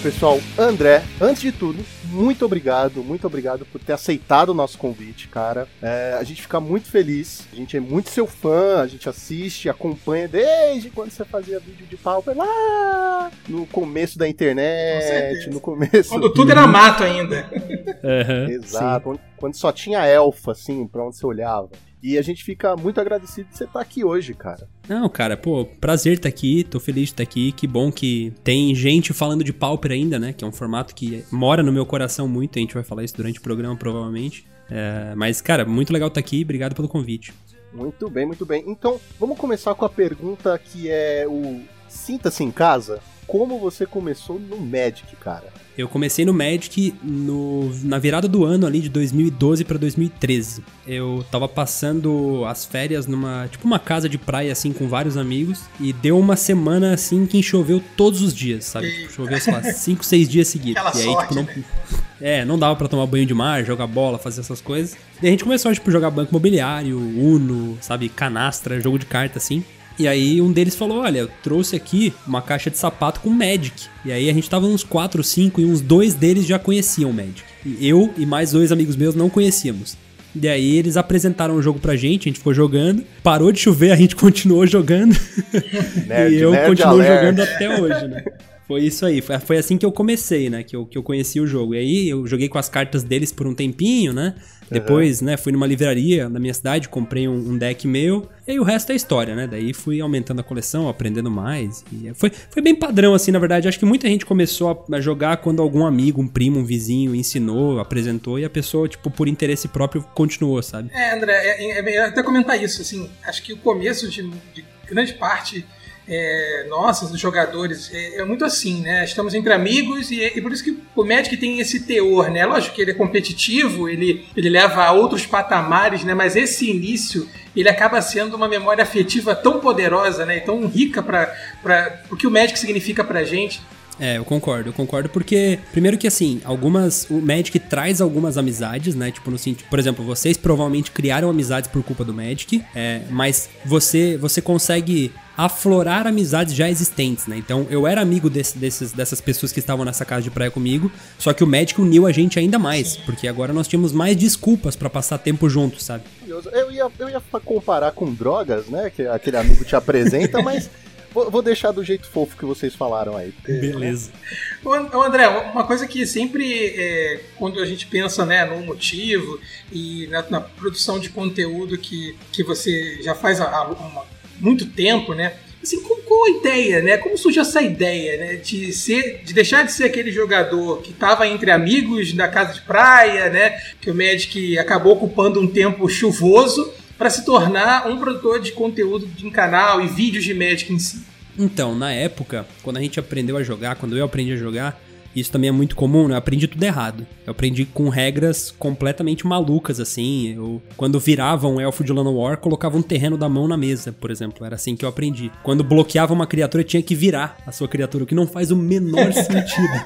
Pessoal. André, antes de tudo, muito obrigado, muito obrigado por ter aceitado o nosso convite, cara. É, a gente fica muito feliz, a gente é muito seu fã, a gente assiste, acompanha desde quando você fazia vídeo de Pauper lá no começo da internet, no começo. Quando tudo era mato ainda. Aham, Exato, quando, quando só tinha elfa, assim, pra onde você olhava. E a gente fica muito agradecido de você estar aqui hoje, cara. Não, cara, pô, prazer estar aqui, tô feliz de estar aqui, que bom que tem gente falando de Pauper ainda, né, que é um formato que mora no meu coração muito, a gente vai falar isso durante o programa provavelmente. É, mas, cara, muito legal estar aqui, obrigado pelo convite. Muito bem, muito bem. Então, vamos começar com a pergunta que é o Sinta-se em casa. Como você começou no Magic, cara? Eu comecei no Magic no, na virada do ano ali de 2012 pra 2013. Eu tava passando as férias numa, tipo uma casa de praia assim com vários amigos e deu uma semana assim que choveu todos os dias, sabe? Eita. Tipo, choveu, sei lá, 5, 6 dias seguidos. Aquela e aí, sorte, tipo, não, né? é, não dava pra tomar banho de mar, jogar bola, fazer essas coisas. E a gente começou, tipo, jogar banco imobiliário, Uno, sabe, canastra, jogo de carta, assim. E aí um deles falou, olha, eu trouxe aqui uma caixa de sapato com Magic. E aí a gente tava uns 4, 5 e uns dois deles já conheciam Magic. E eu e mais dois amigos meus não conhecíamos. E aí eles apresentaram o jogo pra gente, a gente ficou jogando. Parou de chover, a gente continuou jogando. Nerd, e eu continuo jogando até hoje, né? Foi isso aí, foi, foi assim que eu comecei, né? Que eu, que eu conheci o jogo. E aí eu joguei com as cartas deles por um tempinho, né? Depois, né, fui numa livraria na minha cidade, comprei um, um deck meu, e aí o resto é história, né? Daí fui aumentando a coleção, aprendendo mais. E foi, foi bem padrão, assim, na verdade. Acho que muita gente começou a jogar quando algum amigo, um primo, um vizinho ensinou, apresentou, e a pessoa, tipo, por interesse próprio, continuou, sabe? É, André, é, é, é, até comentar isso, assim, acho que o começo de, de grande parte é, nossas, dos jogadores, é, é muito assim, né? Estamos entre amigos e, e por isso que o Magic tem esse teor, né? Lógico que ele é competitivo, ele, ele leva a outros patamares, né? Mas esse início, ele acaba sendo uma memória afetiva tão poderosa, né? E tão rica para o que o Magic significa pra gente. É, eu concordo, eu concordo porque, primeiro que assim, algumas. O Magic traz algumas amizades, né? Tipo, no sentido. Por exemplo, vocês provavelmente criaram amizades por culpa do Magic, é, mas você, você consegue aflorar amizades já existentes, né? Então, eu era amigo desse, desses, dessas pessoas que estavam nessa casa de praia comigo, só que o Magic uniu a gente ainda mais, porque agora nós tínhamos mais desculpas pra passar tempo juntos, sabe? Curioso. Eu ia, eu ia comparar com drogas, né? Que aquele amigo te apresenta, mas vou, vou deixar do jeito fofo que vocês falaram aí. Beleza. Ô, ô, André, uma coisa que sempre, é, quando a gente pensa né, no motivo e na, na produção de conteúdo que, que você já faz há uma- muito tempo, né? Assim, qual, qual a ideia, né? Como surgiu essa ideia, né? De, ser, de deixar de ser aquele jogador que estava entre amigos na casa de praia, né? Que o Magic acabou ocupando um tempo chuvoso para se tornar um produtor de conteúdo de canal e vídeos de Magic em si. Então, na época, quando a gente aprendeu a jogar, quando eu aprendi a jogar, isso também é muito comum, né? Eu aprendi tudo errado. Eu aprendi com regras completamente malucas, assim. Eu, quando virava um elfo de Llanowar, colocava um terreno da mão na mesa, por exemplo. Era assim que eu aprendi. Quando bloqueava uma criatura, tinha que virar a sua criatura, o que não faz o menor sentido.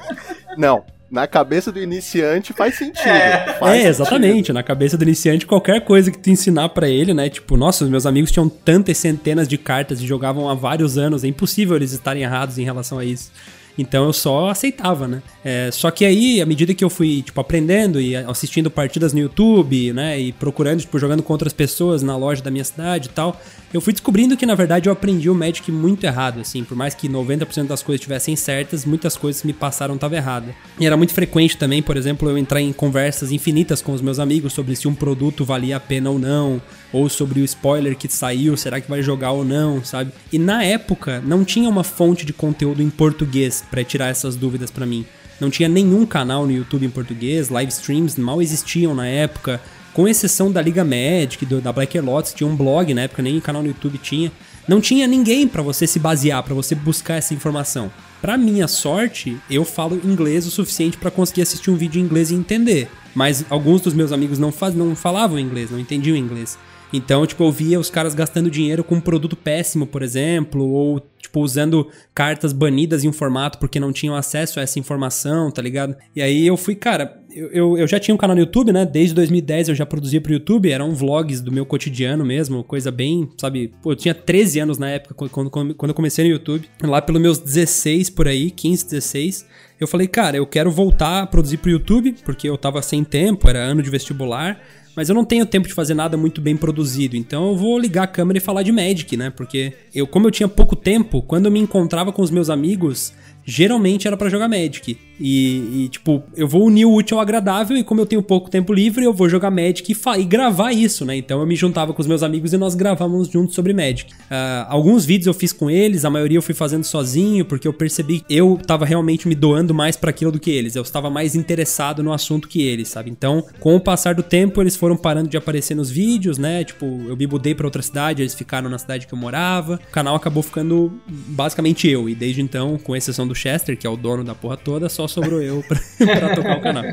Não, na cabeça do iniciante faz sentido. É. Faz é, sentido. exatamente. Na cabeça do iniciante, qualquer coisa que tu ensinar pra ele, né? Tipo, nossa, os meus amigos tinham tantas centenas de cartas e jogavam há vários anos. É impossível eles estarem errados em relação a isso. Então eu só aceitava, né? É, só que aí, à medida que eu fui, tipo, aprendendo e assistindo partidas no YouTube, né? E procurando, tipo, jogando com outras pessoas na loja da minha cidade e tal, eu fui descobrindo que, na verdade, eu aprendi o Magic muito errado, assim. Por mais que 90% das coisas estivessem certas, muitas coisas que me passaram estavam erradas. E era muito frequente também, por exemplo, eu entrar em conversas infinitas com os meus amigos sobre se um produto valia a pena ou não, ou sobre o spoiler que saiu, será que vai jogar ou não, sabe? E na época não tinha uma fonte de conteúdo em português pra tirar essas dúvidas pra mim. Não tinha nenhum canal no YouTube em português, live streams mal existiam na época, com exceção da Liga Magic, do- da Black Lotus, tinha um blog na época, nem canal no YouTube tinha. Não tinha ninguém pra você se basear, pra você buscar essa informação. Pra minha sorte, eu falo inglês o suficiente pra conseguir assistir um vídeo em inglês e entender. Mas alguns dos meus amigos não, faz, não falavam inglês, não entendiam inglês. Então, tipo, eu via os caras gastando dinheiro com um produto péssimo, por exemplo, ou, tipo, usando cartas banidas em um formato porque não tinham acesso a essa informação, tá ligado? E aí eu fui, cara, eu, eu, eu já tinha um canal no YouTube, né? Desde 2010 eu já produzia pro YouTube, eram vlogs do meu cotidiano mesmo, coisa bem, sabe? Pô, eu tinha 13 anos na época quando, quando, eu comecei no YouTube. Lá pelos meus 16 por aí, 15, 16, eu falei, cara, eu quero voltar a produzir pro YouTube, porque eu tava sem tempo, era ano de vestibular. Mas eu não tenho tempo de fazer nada muito bem produzido, então eu vou ligar a câmera e falar de Magic, né? Porque eu, como eu tinha pouco tempo, quando eu me encontrava com os meus amigos, geralmente era pra jogar Magic. E, e, tipo, eu vou unir o útil ao agradável e como eu tenho pouco tempo livre, eu vou jogar Magic e, e gravar isso, né? Então eu me juntava com os meus amigos e nós gravávamos juntos sobre Magic. Ah, alguns vídeos eu fiz com eles, a maioria eu fui fazendo sozinho, porque eu percebi que eu tava realmente me doando mais pra aquilo do que eles. Eu estava mais interessado no assunto que eles, sabe? Então, com o passar do tempo, eles foram parando de aparecer nos vídeos, né? Tipo, eu me mudei pra outra cidade, eles ficaram na cidade que eu morava. O canal acabou ficando basicamente eu. E desde então, com exceção do Chester, que é o dono da porra toda, só sobrou eu pra, pra tocar o canal.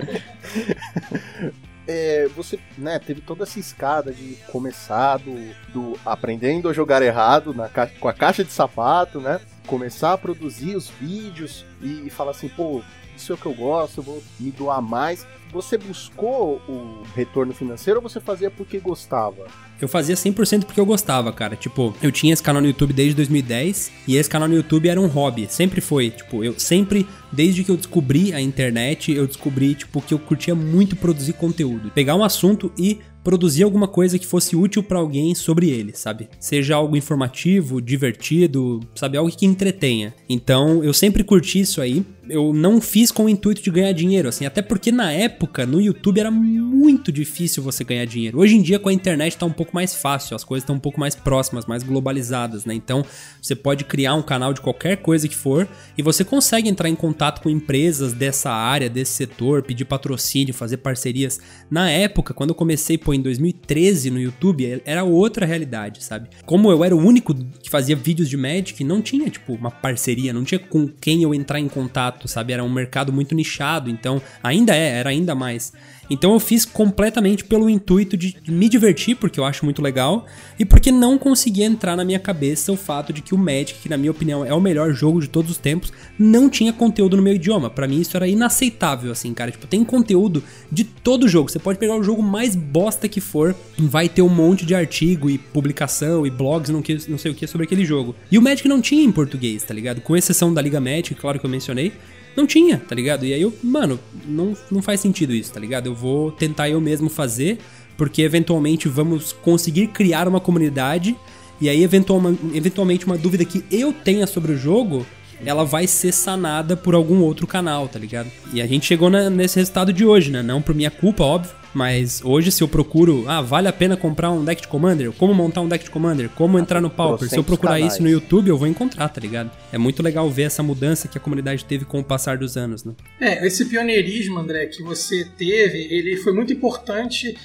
É, você né, teve toda essa escada de começar do, do aprendendo a jogar errado na ca- com a caixa de sapato, né? Começar a produzir os vídeos e falar assim, pô, isso é o que eu gosto, eu vou me doar mais. Você buscou o retorno financeiro ou você fazia porque gostava? Eu fazia 100% porque eu gostava, cara. Tipo, eu tinha esse canal no YouTube desde 2010 e esse canal no YouTube era um hobby. Sempre foi. Tipo, eu sempre, desde que eu descobri a internet, eu descobri, tipo, que eu curtia muito produzir conteúdo. Pegar um assunto e produzir alguma coisa que fosse útil pra alguém sobre ele, sabe? Seja algo informativo, divertido, sabe? Algo que entretenha. Então, eu sempre curti isso aí. eu não fiz com o intuito de ganhar dinheiro, assim, até porque na época no YouTube era muito difícil você ganhar dinheiro. Hoje em dia com a internet tá um pouco mais fácil, as coisas estão um pouco mais próximas, mais globalizadas, né? Então você pode criar um canal de qualquer coisa que for e você consegue entrar em contato com empresas dessa área, desse setor, pedir patrocínio, fazer parcerias. Na época, quando eu comecei, pô, em 2013 no YouTube, era outra realidade, sabe? Como eu era o único que fazia vídeos de Magic, não tinha, tipo, uma parceria, não tinha com quem eu entrar em contato, sabe? Era um mercado muito nichado, então ainda é, era ainda mais. Então eu fiz completamente pelo intuito de me divertir, porque eu acho muito legal, e porque não conseguia entrar na minha cabeça o fato de que o Magic, que na minha opinião é o melhor jogo de todos os tempos, não tinha conteúdo no meu idioma. Pra mim isso era inaceitável, assim, cara. Tipo, tem conteúdo de todo jogo. Você pode pegar o jogo mais bosta que for, vai ter um monte de artigo e publicação e blogs, não, que, não sei o que, sobre aquele jogo. E o Magic não tinha em português, tá ligado? Com exceção da Liga Magic, claro que eu mencionei. Não tinha, tá ligado? E aí eu, mano, não, não faz sentido isso, tá ligado? Eu vou tentar eu mesmo fazer, porque eventualmente vamos conseguir criar uma comunidade, e aí eventualmente uma dúvida que eu tenha sobre o jogo, ela vai ser sanada por algum outro canal, tá ligado? E a gente chegou na- nesse resultado de hoje, né? Não por minha culpa, óbvio. Mas hoje, se eu procuro, ah, vale a pena comprar um deck de Commander? Como montar um deck de Commander? Como entrar no Pauper? Se eu procurar canais. isso no YouTube, eu vou encontrar, tá ligado? É muito legal ver essa mudança que a comunidade teve com o passar dos anos, né? É, esse pioneirismo, André, que você teve, ele foi muito importante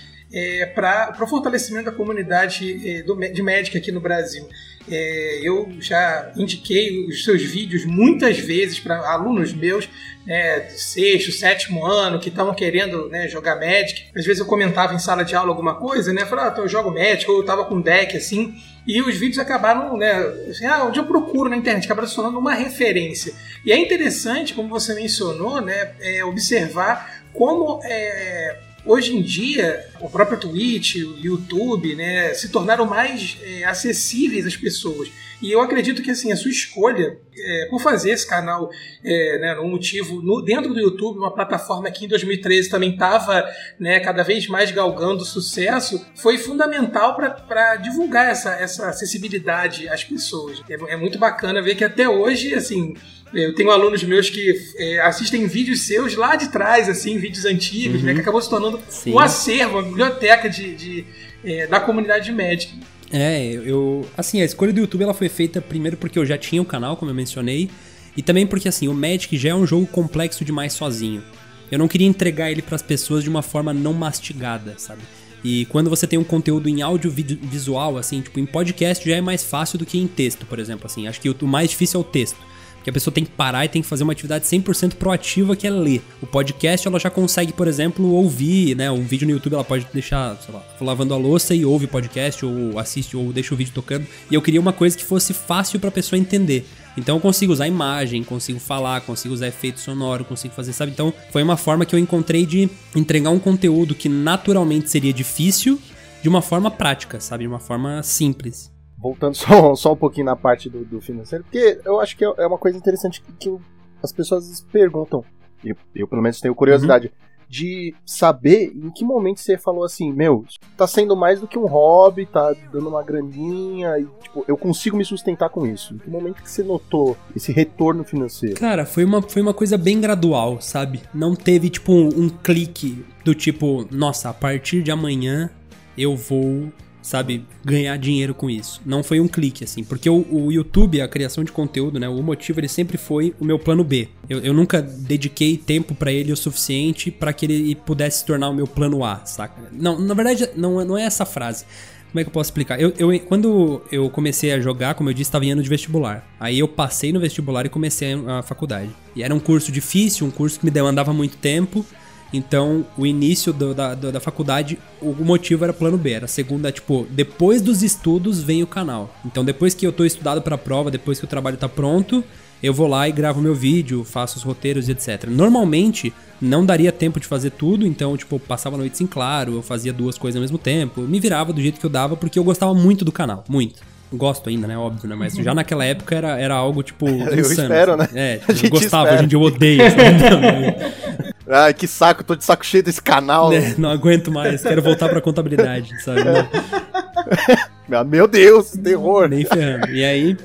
para o fortalecimento da comunidade é, do, de Magic aqui no Brasil. É, eu já indiquei os seus vídeos muitas vezes para alunos meus né, de sexto, sétimo ano que estavam querendo né, jogar Magic. Às vezes eu comentava em sala de aula alguma coisa, né? Falava, ah, eu jogo Magic, ou eu tava com deck assim. E os vídeos acabaram, né? Assim, ah, onde eu procuro na internet, acabaram se tornando uma referência. E é interessante, como você mencionou, né? é, observar como é, hoje em dia o próprio Twitch, o YouTube, né, se tornaram mais é, acessíveis às pessoas. E eu acredito que assim a sua escolha é, por fazer esse canal, é, né, um motivo no- dentro do YouTube, uma plataforma que em 2013 também estava né, cada vez mais galgando sucesso, foi fundamental para divulgar essa, essa acessibilidade às pessoas. É, é muito bacana ver que até hoje, assim, eu tenho alunos meus que é, assistem vídeos seus lá de trás, assim, vídeos antigos, né, que acabou se tornando Sim. um acervo, uma biblioteca de, de, é, da comunidade de Magic. É, eu, Assim, a escolha do YouTube ela foi feita primeiro porque eu já tinha o canal, como eu mencionei, e também porque, assim, o Magic já é um jogo complexo demais sozinho. Eu não queria entregar ele pras pessoas de uma forma não mastigada, sabe? E quando você tem um conteúdo em áudio visual, assim, tipo, em podcast já é mais fácil do que em texto, por exemplo, assim. Acho que o mais difícil é o texto. Porque a pessoa tem que parar e tem que fazer uma atividade 100% proativa que é ler. O podcast ela já consegue, por exemplo, ouvir, né? Um vídeo no YouTube ela pode deixar, sei lá, lavando a louça e ouve podcast ou assiste ou deixa o vídeo tocando. E eu queria uma coisa que fosse fácil pra pessoa entender. Então eu consigo usar imagem, consigo falar, consigo usar efeito sonoro, consigo fazer, sabe? Então foi uma forma que eu encontrei de entregar um conteúdo que naturalmente seria difícil de uma forma prática, sabe? De uma forma simples. Voltando só, só um pouquinho na parte do, do financeiro, porque eu acho que é é uma coisa interessante que, que as pessoas perguntam, eu, eu pelo menos tenho curiosidade, de saber em que momento você falou assim, meu, tá sendo mais do que um hobby, tá dando uma graninha, e tipo, eu consigo me sustentar com isso. Em que momento que você notou esse retorno financeiro? Cara, foi uma, foi uma coisa bem gradual, sabe? Não teve, tipo, um, um clique do tipo, nossa, a partir de amanhã eu vou, sabe, ganhar dinheiro com isso. Não foi um clique, assim. Porque o, o YouTube, a criação de conteúdo, né? O motivo, ele sempre foi o meu plano B. Eu, eu nunca dediquei tempo pra ele o suficiente pra que ele pudesse se tornar o meu plano A, saca? Não, na verdade, não, não é essa frase. Como é que eu posso explicar? Eu, eu- quando eu comecei a jogar, como eu disse, estava em ano de vestibular. Aí eu passei no vestibular e comecei a faculdade. E era um curso difícil, um curso que me demandava muito tempo. Então, o início do- da, do- da faculdade, o motivo era plano B. Era a segunda, tipo, depois dos estudos vem o canal. Então, depois que eu tô estudado pra prova, depois que o trabalho tá pronto, eu vou lá e gravo meu vídeo, faço os roteiros e etc. Normalmente, não daria tempo de fazer tudo, então, tipo, eu passava noites em claro, eu fazia duas coisas ao mesmo tempo, me virava do jeito que eu dava, porque eu gostava muito do canal, muito. Gosto ainda, né? Óbvio, né? Mas já naquela época era, era algo, tipo, Eu insano. espero, assim. né? É, A tipo, eu gostava, espera. hoje em dia eu odeio. Ai, que saco, tô de saco cheio desse canal. É, não aguento mais, quero voltar pra contabilidade, sabe? Ah, Meu Deus, terror. nem ferrando. E aí,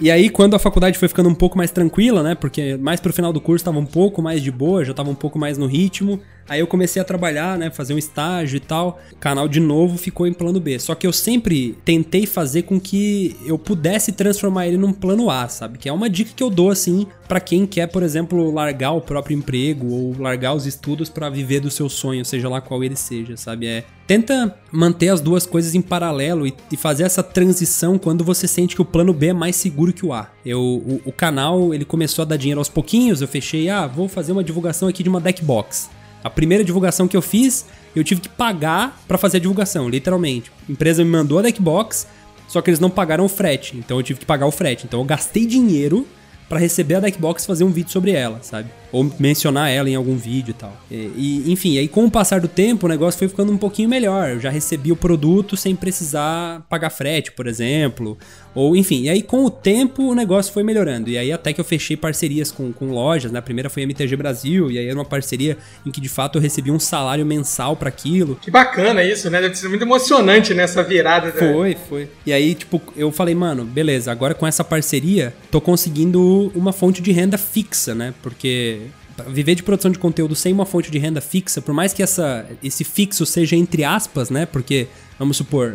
E aí, quando a faculdade foi ficando um pouco mais tranquila, né? Porque mais pro final do curso tava um pouco mais de boa, já tava um pouco mais no ritmo. Aí eu comecei a trabalhar, né? Fazer um estágio e tal. O canal de novo ficou em plano B. Só que eu sempre tentei fazer com que eu pudesse transformar ele num plano A, sabe? Que é uma dica que eu dou, assim, para quem quer, por exemplo, largar o próprio emprego ou largar os estudos para viver do seu sonho, seja lá qual ele seja, sabe? É. Tenta manter as duas coisas em paralelo e, e fazer essa transição quando você sente que o plano B é mais seguro que o A. Eu, o, o canal, ele começou a dar dinheiro aos pouquinhos, eu fechei, ah, vou fazer uma divulgação aqui de uma deck box. A primeira divulgação que eu fiz, eu tive que pagar pra fazer a divulgação, literalmente. A empresa me mandou a deckbox, só que eles não pagaram o frete, então eu tive que pagar o frete. Então eu gastei dinheiro pra receber a deckbox e fazer um vídeo sobre ela, sabe? Ou mencionar ela em algum vídeo e tal. E, e, enfim, aí com o passar do tempo o negócio foi ficando um pouquinho melhor. Eu já recebi o produto sem precisar pagar frete, por exemplo. Ou enfim, e aí com o tempo o negócio foi melhorando. E aí até que eu fechei parcerias com, com lojas, né? A primeira foi a MTG Brasil, e aí era uma parceria em que de fato eu recebi um salário mensal pra aquilo. Que bacana isso, né? Deve ser muito emocionante nessa virada. da- Foi, foi. E aí, tipo, eu falei, mano, beleza, agora com essa parceria, tô conseguindo uma fonte de renda fixa, né? Porque viver de produção de conteúdo sem uma fonte de renda fixa, por mais que essa, esse fixo seja entre aspas, né? Porque, vamos supor,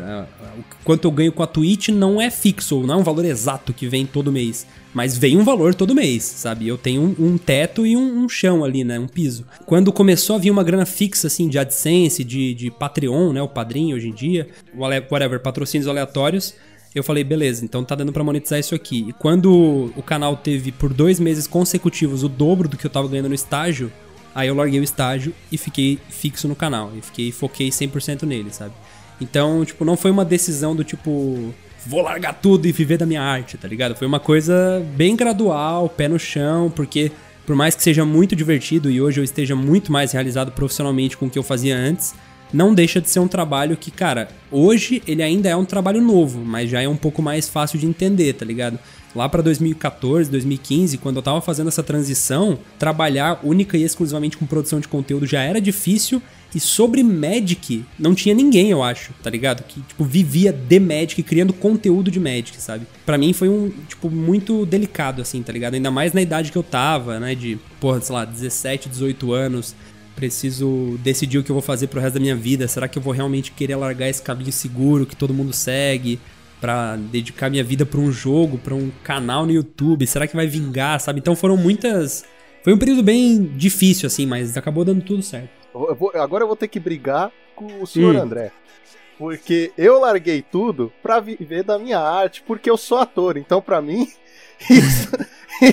o quanto eu ganho com a Twitch não é fixo, não é um valor exato que vem todo mês. Mas vem um valor todo mês, sabe? Eu tenho um, um teto e um, um chão ali, né? Um piso. Quando começou a vir uma grana fixa, assim, de AdSense, de, de Patreon, né? O padrinho hoje em dia, whate- whatever, patrocínios aleatórios, eu falei, beleza, então tá dando pra monetizar isso aqui. E quando o canal teve por dois meses consecutivos o dobro do que eu tava ganhando no estágio, aí eu larguei o estágio e fiquei fixo no canal. E fiquei, foquei 100% nele, sabe? Então, tipo, não foi uma decisão do tipo, vou largar tudo e viver da minha arte, tá ligado? Foi uma coisa bem gradual, pé no chão, porque por mais que seja muito divertido e hoje eu esteja muito mais realizado profissionalmente com o que eu fazia antes, não deixa de ser um trabalho que, cara, hoje ele ainda é um trabalho novo, mas já é um pouco mais fácil de entender, tá ligado? Lá pra 2014, 2015, quando eu tava fazendo essa transição, trabalhar única e exclusivamente com produção de conteúdo já era difícil e sobre Magic não tinha ninguém, eu acho, tá ligado? Que tipo vivia de Magic, criando conteúdo de Magic, sabe? Pra mim foi um, tipo, muito delicado assim, tá ligado? Ainda mais na idade que eu tava, né, de, porra, sei lá, 17, 18 anos, preciso decidir o que eu vou fazer pro resto da minha vida. Será que eu vou realmente querer largar esse caminho seguro que todo mundo segue Pra dedicar minha vida pra um jogo, pra um canal no YouTube? Será que vai vingar, sabe? Então foram muitas foi um período bem difícil assim, mas acabou dando tudo certo. Eu vou- agora eu vou ter que brigar com o senhor Hum. André. Porque eu larguei tudo pra viver da minha arte, porque eu sou ator. Então, pra mim, isso,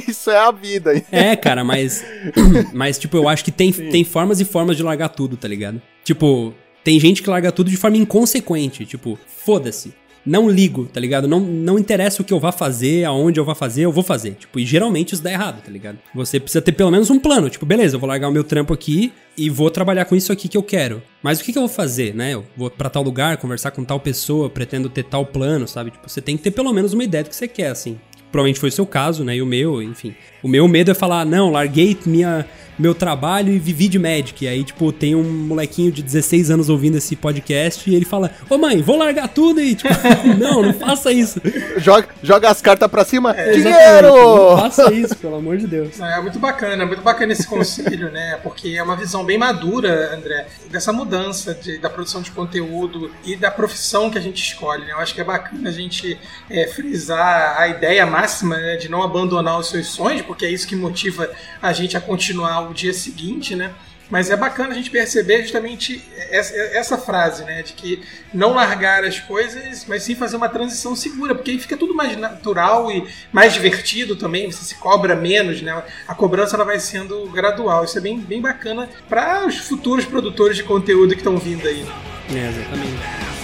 isso é a vida. É, cara, mas. Mas, tipo, eu acho que tem, tem formas e formas de largar tudo, tá ligado? Tipo, tem gente que larga tudo de forma inconsequente. Tipo, foda-se. Não ligo, tá ligado? Não, não interessa o que eu vá fazer, aonde eu vá fazer, eu vou fazer. Tipo, e geralmente isso dá errado, tá ligado? Você precisa ter pelo menos um plano. Tipo, beleza, eu vou largar o meu trampo aqui e vou trabalhar com isso aqui que eu quero. Mas o que, que eu vou fazer, né? Eu vou pra tal lugar, conversar com tal pessoa, pretendo ter tal plano, sabe? Tipo, você tem que ter pelo menos uma ideia do que você quer, assim. Provavelmente foi o seu caso, né? E o meu, enfim. O meu medo é falar, não, larguei minha, meu trabalho e vivi de Magic. E aí, tipo, tem um molequinho de 16 anos ouvindo esse podcast e ele fala, ô mãe, vou largar tudo e, tipo, não, não faça isso. Joga, joga as cartas pra cima. Exatamente, Dinheiro! Não faça isso, pelo amor de Deus. É muito bacana, muito bacana esse conselho, né? Porque é uma visão bem madura, André, dessa mudança de- da produção de conteúdo e da profissão que a gente escolhe. Né? Eu acho que é bacana a gente é, frisar a ideia máxima né, de não abandonar os seus sonhos, porque é isso que motiva a gente a continuar o dia seguinte, né? Mas é bacana a gente perceber justamente essa, frase, né? De que não largar as coisas, mas sim fazer uma transição segura, porque aí fica tudo mais natural e mais divertido também, você se cobra menos, né? A cobrança ela vai sendo gradual. Isso é bem, bem bacana para os futuros produtores de conteúdo que estão vindo aí. É, exatamente.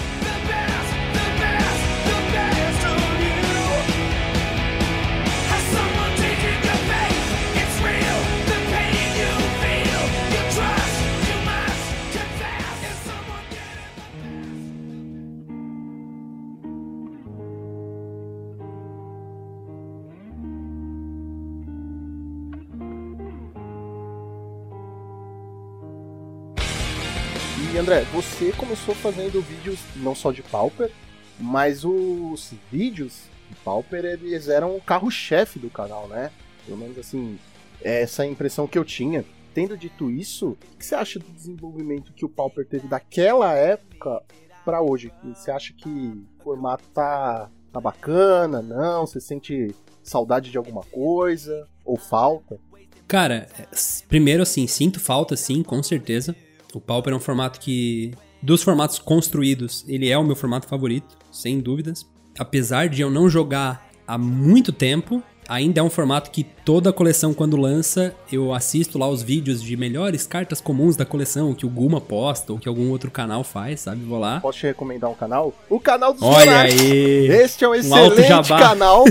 André, você começou fazendo vídeos não só de Pauper, mas os vídeos O Pauper, eles eram o carro-chefe do canal, né? Pelo menos assim, é essa a impressão que eu tinha. Tendo dito isso, o que você acha do desenvolvimento que o Pauper teve daquela época pra hoje? Você acha que o formato tá, tá bacana? Não? Você sente saudade de alguma coisa? Ou falta? Cara, é, primeiro assim, sinto falta sim, com certeza. O Pauper é um formato que, dos formatos construídos, ele é o meu formato favorito, sem dúvidas. Apesar de eu não jogar há muito tempo, ainda é um formato que toda a coleção, quando lança, eu assisto lá os vídeos de melhores cartas comuns da coleção, que o Guma posta ou que algum outro canal faz, sabe? Vou lá. Posso te recomendar um canal? O canal dos Olha aí! Este é um excelente canal.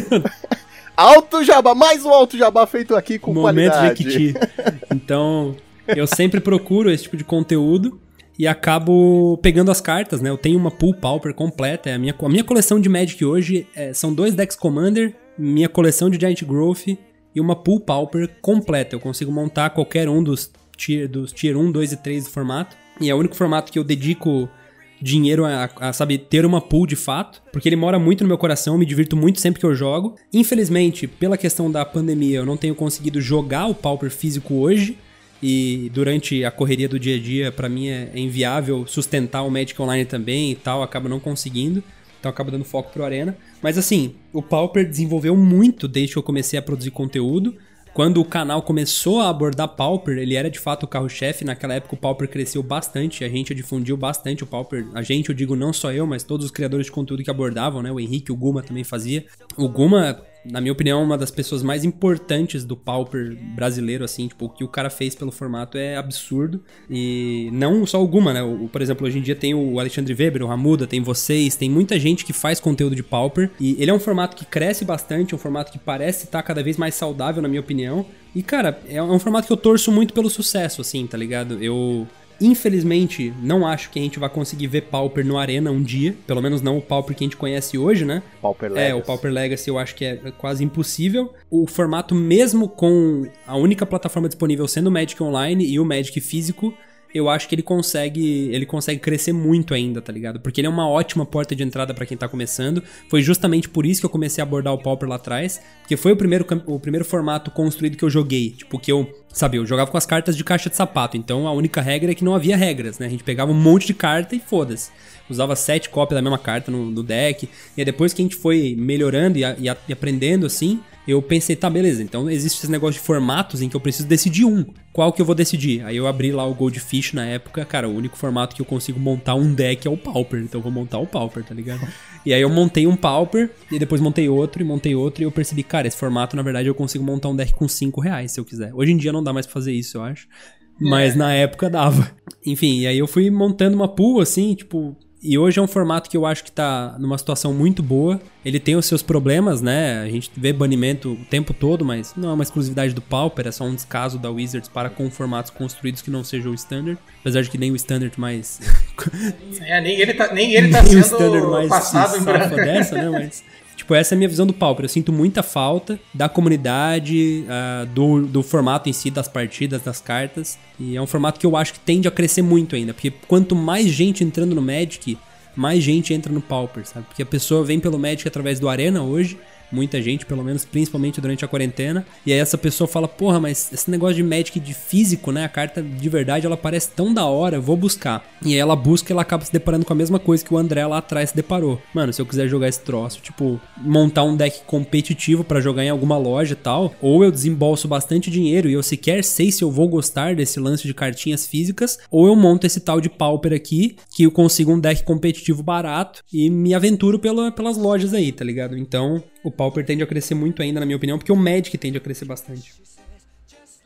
alto Jabá, mais um Alto Jabá feito aqui com Momento qualidade. Jequiti. Então, eu sempre procuro esse tipo de conteúdo e acabo pegando as cartas, né? Eu tenho uma pool pauper completa. É a, minha, a minha coleção de Magic hoje é- são dois decks Commander, minha coleção de Giant Growth e uma pool pauper completa. Eu consigo montar qualquer um dos tier, dos tier 1, 2 e 3 do formato. E é o único formato que eu dedico dinheiro a, a, sabe, ter uma pool de fato, porque ele mora muito no meu coração, me divirto muito sempre que eu jogo. Infelizmente, pela questão da pandemia, eu não tenho conseguido jogar o Pauper físico hoje, e durante a correria do dia a dia, pra mim é, é inviável sustentar o Magic Online também e tal, acaba não conseguindo. Então acaba dando foco pro Arena. Mas assim, o Pauper desenvolveu muito desde que eu comecei a produzir conteúdo. Quando o canal começou a abordar Pauper, ele era de fato o carro-chefe. Naquela época o Pauper cresceu bastante, a gente difundiu bastante o Pauper. A gente, eu digo não só eu, mas todos os criadores de conteúdo que abordavam, né? O Henrique, o Guma também fazia. O Guma, na minha opinião, uma das pessoas mais importantes do Pauper brasileiro, assim. Tipo, o que o cara fez pelo formato é absurdo. E não só o Guma, né? O, por exemplo, hoje em dia tem o Alexandre Weber, o Ramuda, tem vocês, tem muita gente que faz conteúdo de Pauper. E ele é um formato que cresce bastante, é um formato que parece estar cada vez mais saudável, na minha opinião. E, cara, é um formato que eu torço muito pelo sucesso, assim, tá ligado? Eu. Infelizmente, não acho que a gente vai conseguir ver Pauper no Arena um dia. Pelo menos não o Pauper que a gente conhece hoje, né? Pauper É, Legacy. o Pauper Legacy eu acho que é quase impossível. O formato, mesmo com a única plataforma disponível sendo o Magic Online e o Magic físico, eu acho que ele consegue, ele consegue crescer muito ainda, tá ligado? Porque ele é uma ótima porta de entrada pra quem tá começando. Foi justamente por isso que eu comecei a abordar o Pauper lá atrás, porque foi o primeiro, o primeiro formato construído que eu joguei, tipo que eu Sabe, eu jogava com as cartas de caixa de sapato, então a única regra é que não havia regras, né? A gente pegava um monte de carta e foda-se. Usava sete cópias da mesma carta no, no deck. E aí depois que a gente foi melhorando e, a- e a- e aprendendo assim, eu pensei, tá, beleza, então existe esse negócio de formatos em que eu preciso decidir um. Qual que eu vou decidir? Aí eu abri lá o Goldfish na época, cara, o único formato que eu consigo montar um deck é o Pauper, então eu vou montar o Pauper, tá ligado? E aí eu montei um Pauper, e depois montei outro, e montei outro, e eu percebi, cara, esse formato, na verdade, eu consigo montar um deck com 5 reais, se eu quiser. Hoje em dia não dá mais pra fazer isso, eu acho. Mas na época dava. Enfim, e aí eu fui montando uma pool, assim, tipo. E hoje é um formato que eu acho que tá numa situação muito boa. Ele tem os seus problemas, né? A gente vê banimento o tempo todo, mas não é uma exclusividade do Pauper, é só um descaso da Wizards para com formatos construídos que não sejam o Standard. Apesar de que nem o Standard mais. É, nem ele tá, nem ele tá nem o sendo Standard mais passado em branco. dessa, né? Mas. Tipo, essa é a minha visão do Pauper. Eu sinto muita falta da comunidade, ah, do, do formato em si, das partidas, das cartas. E é um formato que eu acho que tende a crescer muito ainda. Porque quanto mais gente entrando no Magic, mais gente entra no Pauper, sabe? Porque a pessoa vem pelo Magic através do Arena hoje. Muita gente, pelo menos, principalmente durante a quarentena. E aí essa pessoa fala, porra, mas esse negócio de Magic de físico, né? A carta de verdade, ela parece tão da hora, vou buscar. E aí ela busca e ela acaba se deparando com a mesma coisa que o André lá atrás se deparou. Mano, se eu quiser jogar esse troço, tipo, montar um deck competitivo pra jogar em alguma loja e tal, ou eu desembolso bastante dinheiro e eu sequer sei se eu vou gostar desse lance de cartinhas físicas, ou eu monto esse tal de Pauper aqui, que eu consigo um deck competitivo barato e me aventuro pela, pelas lojas aí, tá ligado? Então, o Pauper tende a crescer muito ainda, na minha opinião, porque o Magic tende a crescer bastante.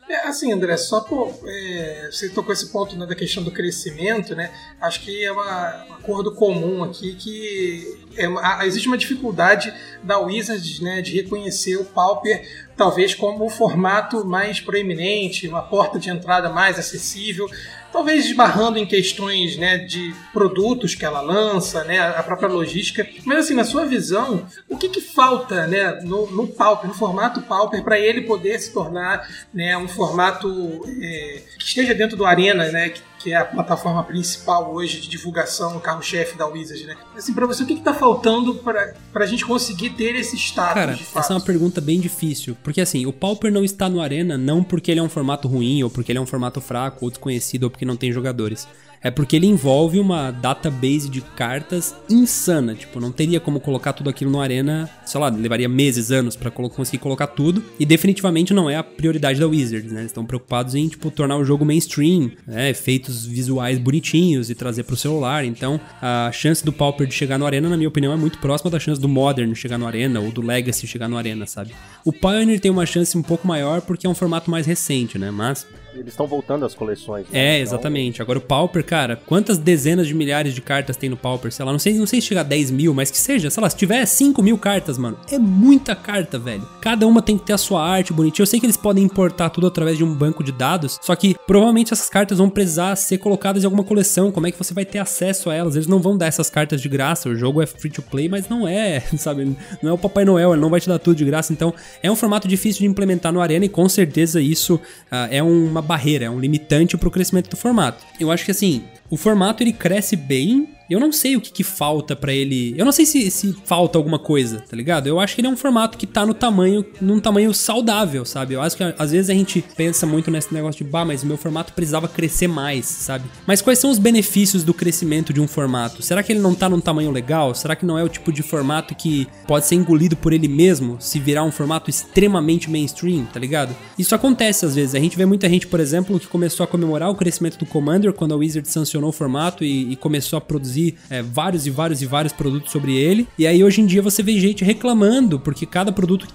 É, assim, André, só por. é, você tocou esse ponto né, da questão do crescimento, né? Acho que é um acordo comum aqui que é existe uma dificuldade da Wizards né, de reconhecer o Pauper talvez como o formato mais proeminente, uma porta de entrada mais acessível, talvez esbarrando em questões né, de produtos que ela lança, né, a própria logística. Mas assim, na sua visão, o que, que falta né, no, no Pauper, no formato Pauper, para ele poder se tornar né, um formato é, que esteja dentro do Arena, né, que que é a plataforma principal hoje de divulgação, o carro-chefe da Wizard, né? Assim, pra você, o que, que tá faltando pra, pra gente conseguir ter esse status Cara, essa é uma pergunta bem difícil. Porque assim, o Pauper não está no Arena não porque ele é um formato ruim, ou porque ele é um formato fraco, ou desconhecido, ou porque não tem jogadores. É porque ele envolve uma database de cartas insana. Tipo, não teria como colocar tudo aquilo no Arena, sei lá, levaria meses, anos colo- conseguir colocar tudo. E definitivamente não é a prioridade da Wizards, né? Eles estão preocupados em, tipo, tornar o jogo mainstream, né? Efeitos visuais bonitinhos e trazer pro celular. Então, a chance do Pauper de chegar no Arena, na minha opinião, é muito próxima da chance do Modern chegar no Arena ou do Legacy chegar no Arena, sabe? O Pioneer tem uma chance um pouco maior porque é um formato mais recente, né? Mas Eles estão voltando às coleções. né? é, Então, exatamente. Agora o Pauper, cara, quantas dezenas de milhares de cartas tem no Pauper? Sei lá, não sei, não sei se chega a 10 mil, mas que seja, sei lá, se tiver 5 mil cartas, mano, é muita carta, velho. Cada uma tem que ter a sua arte bonitinha. Eu sei que eles podem importar tudo através de um banco de dados, só que provavelmente essas cartas vão precisar ser colocadas em alguma coleção. Como é que você vai ter acesso a elas? Eles não vão dar essas cartas de graça. O jogo é free to play, mas não é, sabe? Não é o Papai Noel, ele não vai te dar tudo de graça. Então, é um formato difícil de implementar no Arena e com certeza isso ah, é uma barreira, é um limitante pro crescimento do formato. Eu acho que assim, o formato ele cresce bem. Eu não sei o que, que falta pra ele. Eu não sei se, se falta alguma coisa, tá ligado? Eu acho que ele é um formato que tá no tamanho, num tamanho saudável, sabe? Eu acho que às vezes a gente pensa muito nesse negócio de, bah, mas meu formato precisava crescer mais, sabe? Mas quais são os benefícios do crescimento de um formato? Será que ele não tá num tamanho legal? Será que não é o tipo de formato que pode ser engolido por ele mesmo se virar um formato extremamente mainstream, tá ligado? Isso acontece às vezes. A gente vê muita gente, por exemplo, que começou a comemorar o crescimento do Commander quando a Wizard sancionou o formato e, e começou a produzir é, vários e vários e vários produtos sobre ele. E aí hoje em dia você vê gente reclamando porque cada produto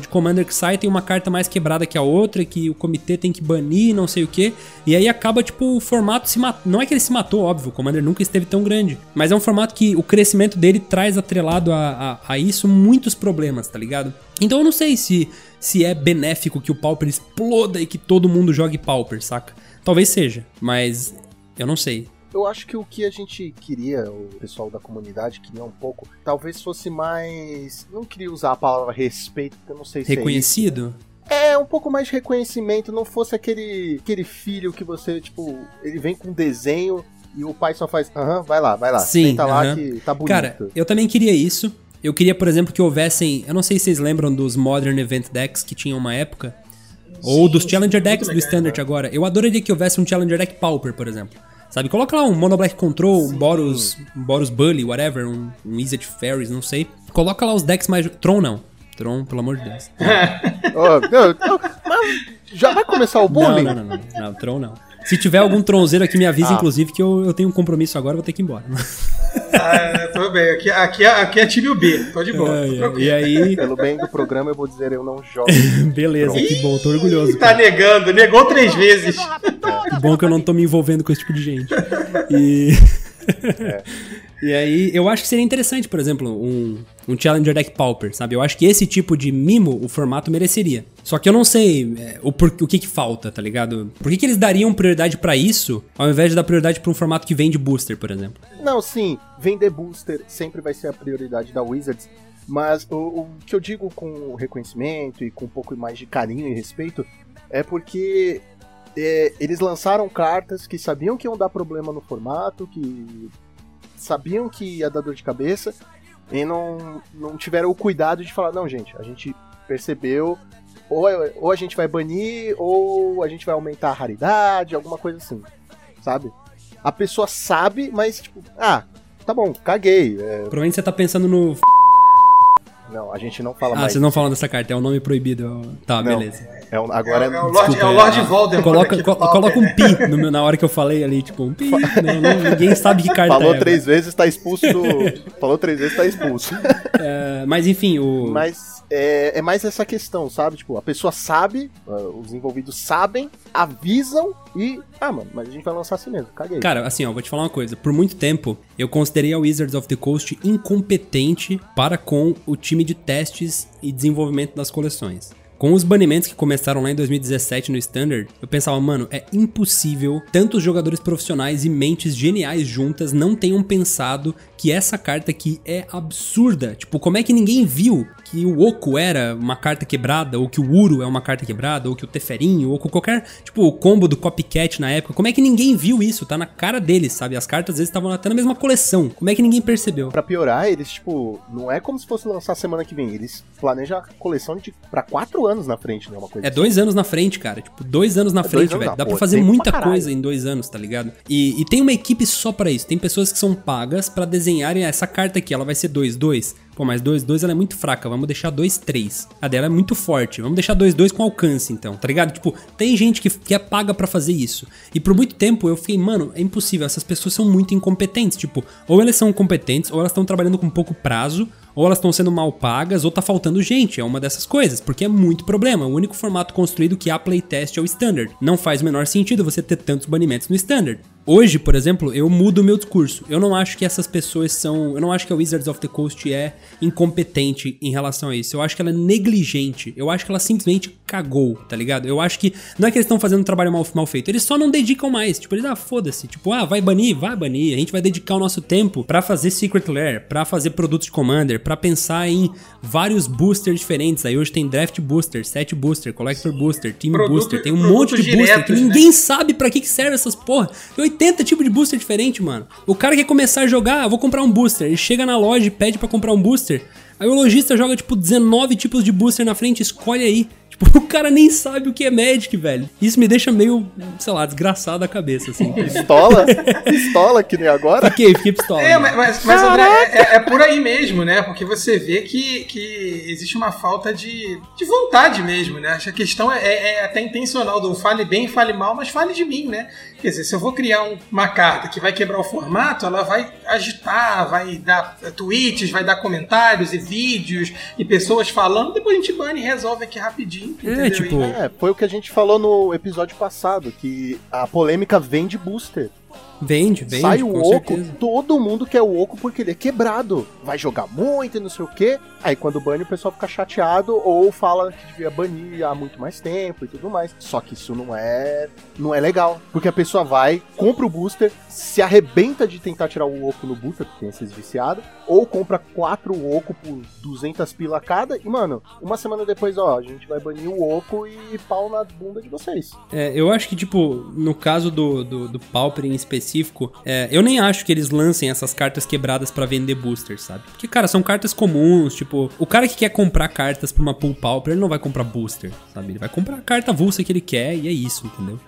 de Commander que sai tem uma carta mais quebrada que a outra, que o comitê tem que banir, não sei o que. E aí acaba, tipo, o formato se matou. Não é que ele se matou, óbvio, o Commander nunca esteve tão grande. Mas é um formato que o crescimento dele traz atrelado a, a, a isso muitos problemas, tá ligado? Então eu não sei se, se é benéfico que o Pauper exploda e que todo mundo jogue Pauper, saca? Talvez seja, mas eu não sei. Eu acho que o que a gente queria, o pessoal da comunidade queria um pouco, talvez fosse mais. Não queria usar a palavra respeito, porque eu não sei se Reconhecido? é. É, um pouco mais de reconhecimento, não fosse aquele, aquele filho que você, tipo, ele vem com um desenho e o pai só faz, aham, vai lá, vai lá, Sim, senta lá que tá bonito. Cara, eu também queria isso. Eu queria, por exemplo, que houvessem. Eu não sei se vocês lembram dos Modern Event Decks que tinham uma época. ou dos sim, Challenger Decks do legal, Standard agora. Eu adoraria que houvesse um Challenger Deck Pauper, por exemplo. Sabe? Coloca lá um Mono Black Control, um Boros, um Boros Bully, whatever, um, um Wizard Fairies, não sei. Coloca lá os decks mais. Tron não. Tron, pelo amor de Deus. Ó, não, não, mas já vai começar o bullying? Não, não, não, não, não, Tron não. Se tiver algum tronzeiro aqui, me avisa, Ah. inclusive, que eu, eu tenho um compromisso agora, vou ter que ir embora. Ah, tudo bem. Aqui, aqui, é- aqui é time B. Tô de boa. Ai, tô ai, tranquilo. e aí, Pelo bem do programa, eu vou dizer eu não jogo. beleza, que bom, tô orgulhoso. Tá negando. Negou três vezes. Que bom que eu não tô me envolvendo com esse tipo de gente. E. E aí, eu acho que seria interessante, por exemplo, um, um Challenger Deck Pauper, sabe? Eu acho que esse tipo de mimo o formato mereceria. Só que eu não sei é, o, por, o que que falta, tá ligado? Por que, que eles dariam prioridade pra isso, ao invés de dar prioridade pra um formato que vende booster, por exemplo? Não, sim, vender booster sempre vai ser a prioridade da Wizards, mas o, o que eu digo com reconhecimento e com um pouco mais de carinho e respeito é porque é, eles lançaram cartas que sabiam que iam dar problema no formato, que sabiam que ia dar dor de cabeça e não, não tiveram o cuidado de falar: não, gente, a gente percebeu. Ou, ou a gente vai banir, ou a gente vai aumentar a raridade, alguma coisa assim, sabe? A pessoa sabe, mas tipo, ah, tá bom, caguei. é, Provavelmente você tá pensando no. não, a gente não fala Ah, mais. vocês não falam dessa carta, é um nome proibido. Tá, Não. beleza. É um- agora É, o- é o é, Lorde, Desculpa, é o Lorde é, Voldemort. Coloca, aqui do co- coloca um pi no meu- na hora que eu falei ali, tipo, um pi. Não, não, ninguém sabe que carta falou é. três vezes, tá expulso do. falou três vezes, tá expulso. É, mas enfim, o. Mas é, é mais essa questão, sabe? Tipo, a pessoa sabe, ah, os envolvidos sabem, avisam e. Ah, mano, mas a gente vai lançar assim mesmo, caguei. Cara, assim, ó, vou te falar uma coisa. Por muito tempo, eu considerei a Wizards of the Coast incompetente para com o time de testes e desenvolvimento das coleções. Com os banimentos que começaram lá em 2017 no Standard, eu pensava, mano, é impossível tantos jogadores profissionais e mentes geniais juntas não tenham pensado que essa carta aqui é absurda. Tipo, como é que ninguém viu que o Oco era uma carta quebrada, ou que o Uro é uma carta quebrada, ou que o Teferinho, ou que qualquer, tipo, combo do Copycat na época. Como é que ninguém viu isso? Tá na cara deles, sabe? As cartas às vezes estavam até na mesma coleção. Como é que ninguém percebeu? Pra piorar, eles, tipo, não é como se fosse lançar semana que vem. Eles planejam a coleção de pra quatro anos na frente, né? Uma coisa É dois anos na frente, cara. Tipo, dois anos na É frente, anos, velho. Dá pô, pra fazer tempo muita pra coisa em dois anos, tá ligado? E, e tem uma equipe só pra isso. Tem pessoas que são pagas pra desenharem essa carta aqui. Ela vai ser 2-2. Pô, mas 2-2 ela é muito fraca. Vamos deixar 2-3. A dela é muito forte. Vamos deixar 2-2 com alcance, então, tá ligado? Tipo, tem gente que, que é paga pra fazer isso. E por muito tempo eu fiquei, mano, é impossível. Essas pessoas são muito incompetentes. Tipo, ou elas são incompetentes, ou elas estão trabalhando com pouco prazo, ou elas estão sendo mal pagas, ou tá faltando gente. É uma dessas coisas, porque é muito problema. O único formato construído que há playtest é o Standard. Não faz o menor sentido você ter tantos banimentos no Standard. Hoje, por exemplo, eu mudo o meu discurso. Eu não acho que essas pessoas são. Eu não acho que a Wizards of the Coast é incompetente em relação a isso. Eu acho que ela é negligente. Eu acho que ela simplesmente cagou, tá ligado? Eu acho que. Não é que eles estão fazendo um trabalho mal, mal feito, eles só não dedicam mais. Tipo, eles, ah, foda-se. Tipo, ah, vai banir? Vai banir. A gente vai dedicar o nosso tempo pra fazer Secret Lair, pra fazer produtos de Commander, pra pensar em vários boosters diferentes. Aí hoje tem Draft Booster, Set Booster, Collector Booster, Team Produto- Booster. Tem um monte de booster que diretos, né? ninguém sabe pra que, que serve essas porra. Tem 80 tipos de booster diferente, mano. O cara quer começar a jogar, ah, vou comprar um booster. Ele chega na loja e pede pra comprar um booster. Aí o lojista joga, tipo, 19 tipos de booster na frente, escolhe aí. Tipo, o cara nem sabe o que é Magic, velho. Isso me deixa meio, sei lá, desgraçado a cabeça, assim. Pistola? Pistola, que nem agora? Fiquei, fiquei pistola. É, mas, mas, mas, André, é, é- é por aí mesmo, né? Porque você vê que, que existe uma falta de, de vontade mesmo, né? Acho que a questão é, é- é até intencional do fale bem, fale mal, mas fale de mim, né? Quer dizer, se eu vou criar um- uma carta que vai quebrar o formato, ela vai agitar, vai dar tweets, vai dar comentários e vídeos e pessoas falando, depois a gente bane e resolve aqui rapidinho. É, tipo, É, foi o que a gente falou no episódio passado, que a polêmica vem de booster. Vende, vende, Sai o oco, certeza. todo mundo quer o oco porque ele é quebrado. Vai jogar muito e não sei o quê. Aí quando bane o pessoal fica chateado ou fala que devia banir há muito mais tempo e tudo mais. Só que isso não é não é legal, porque a pessoa vai, compra o booster, se arrebenta de tentar tirar o oco no booster, porque tem esses viciados, ou compra quatro oco por 200 pila cada e mano, uma semana depois, ó, a gente vai banir o oco e pau na bunda de vocês. É, eu acho que, tipo, no caso do, do, do Pauper em específico, é, eu nem acho que eles lancem essas cartas quebradas pra vender boosters, sabe? Porque, cara, são cartas comuns, tipo, o cara que quer comprar cartas pra uma pool Pauper, ele não vai comprar booster, sabe? Ele vai comprar a carta avulsa que ele quer e é isso, entendeu?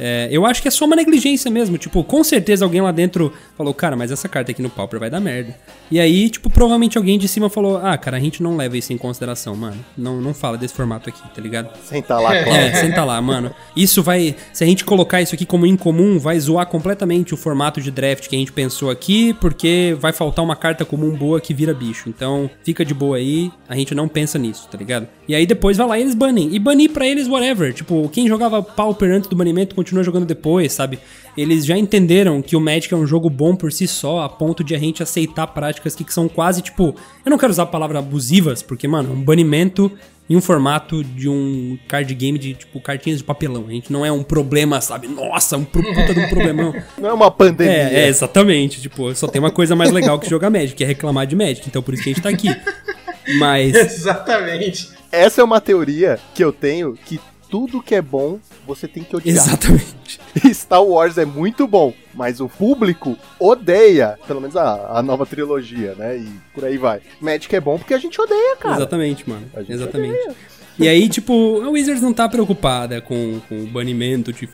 É, eu acho que é só uma negligência mesmo. Tipo, com certeza alguém lá dentro falou, cara, mas essa carta aqui no Pauper vai dar merda. E aí, tipo, provavelmente alguém de cima falou, ah, cara, a gente não leva isso em consideração, mano. Não, não fala desse formato aqui, tá ligado? Senta lá. Cláudio. É, senta lá, mano. Isso vai. Se a gente colocar isso aqui como incomum, vai zoar completamente o formato de draft que a gente pensou aqui, porque vai faltar uma carta comum boa que vira bicho. Então, fica de boa aí, a gente não pensa nisso, tá ligado? E aí depois vai lá e eles banem. E banir pra eles, whatever. Tipo, quem jogava Pauper antes do banimento continua jogando depois, sabe? Eles já entenderam que o Magic é um jogo bom por si só, a ponto de a gente aceitar práticas que, que são quase, tipo. Eu não quero usar a palavra abusivas, porque, mano, um banimento em um formato de um card game de, tipo, cartinhas de papelão. A gente não é um problema, sabe? Nossa, um puta de um problemão. Não é uma pandemia. É, é, exatamente. Tipo, só tem uma coisa mais legal que jogar Magic, que é reclamar de Magic. Então por isso que a gente tá aqui. Mas. Exatamente. Essa é uma teoria que eu tenho que tudo que é bom você tem que odiar. Exatamente. Star Wars é muito bom, mas o público odeia, pelo menos a, a nova trilogia, né? E por aí vai. Magic é bom porque a gente odeia, cara. Exatamente, mano. A gente Exatamente. odeia. E aí, tipo, a Wizards não tá preocupada com, com o banimento de.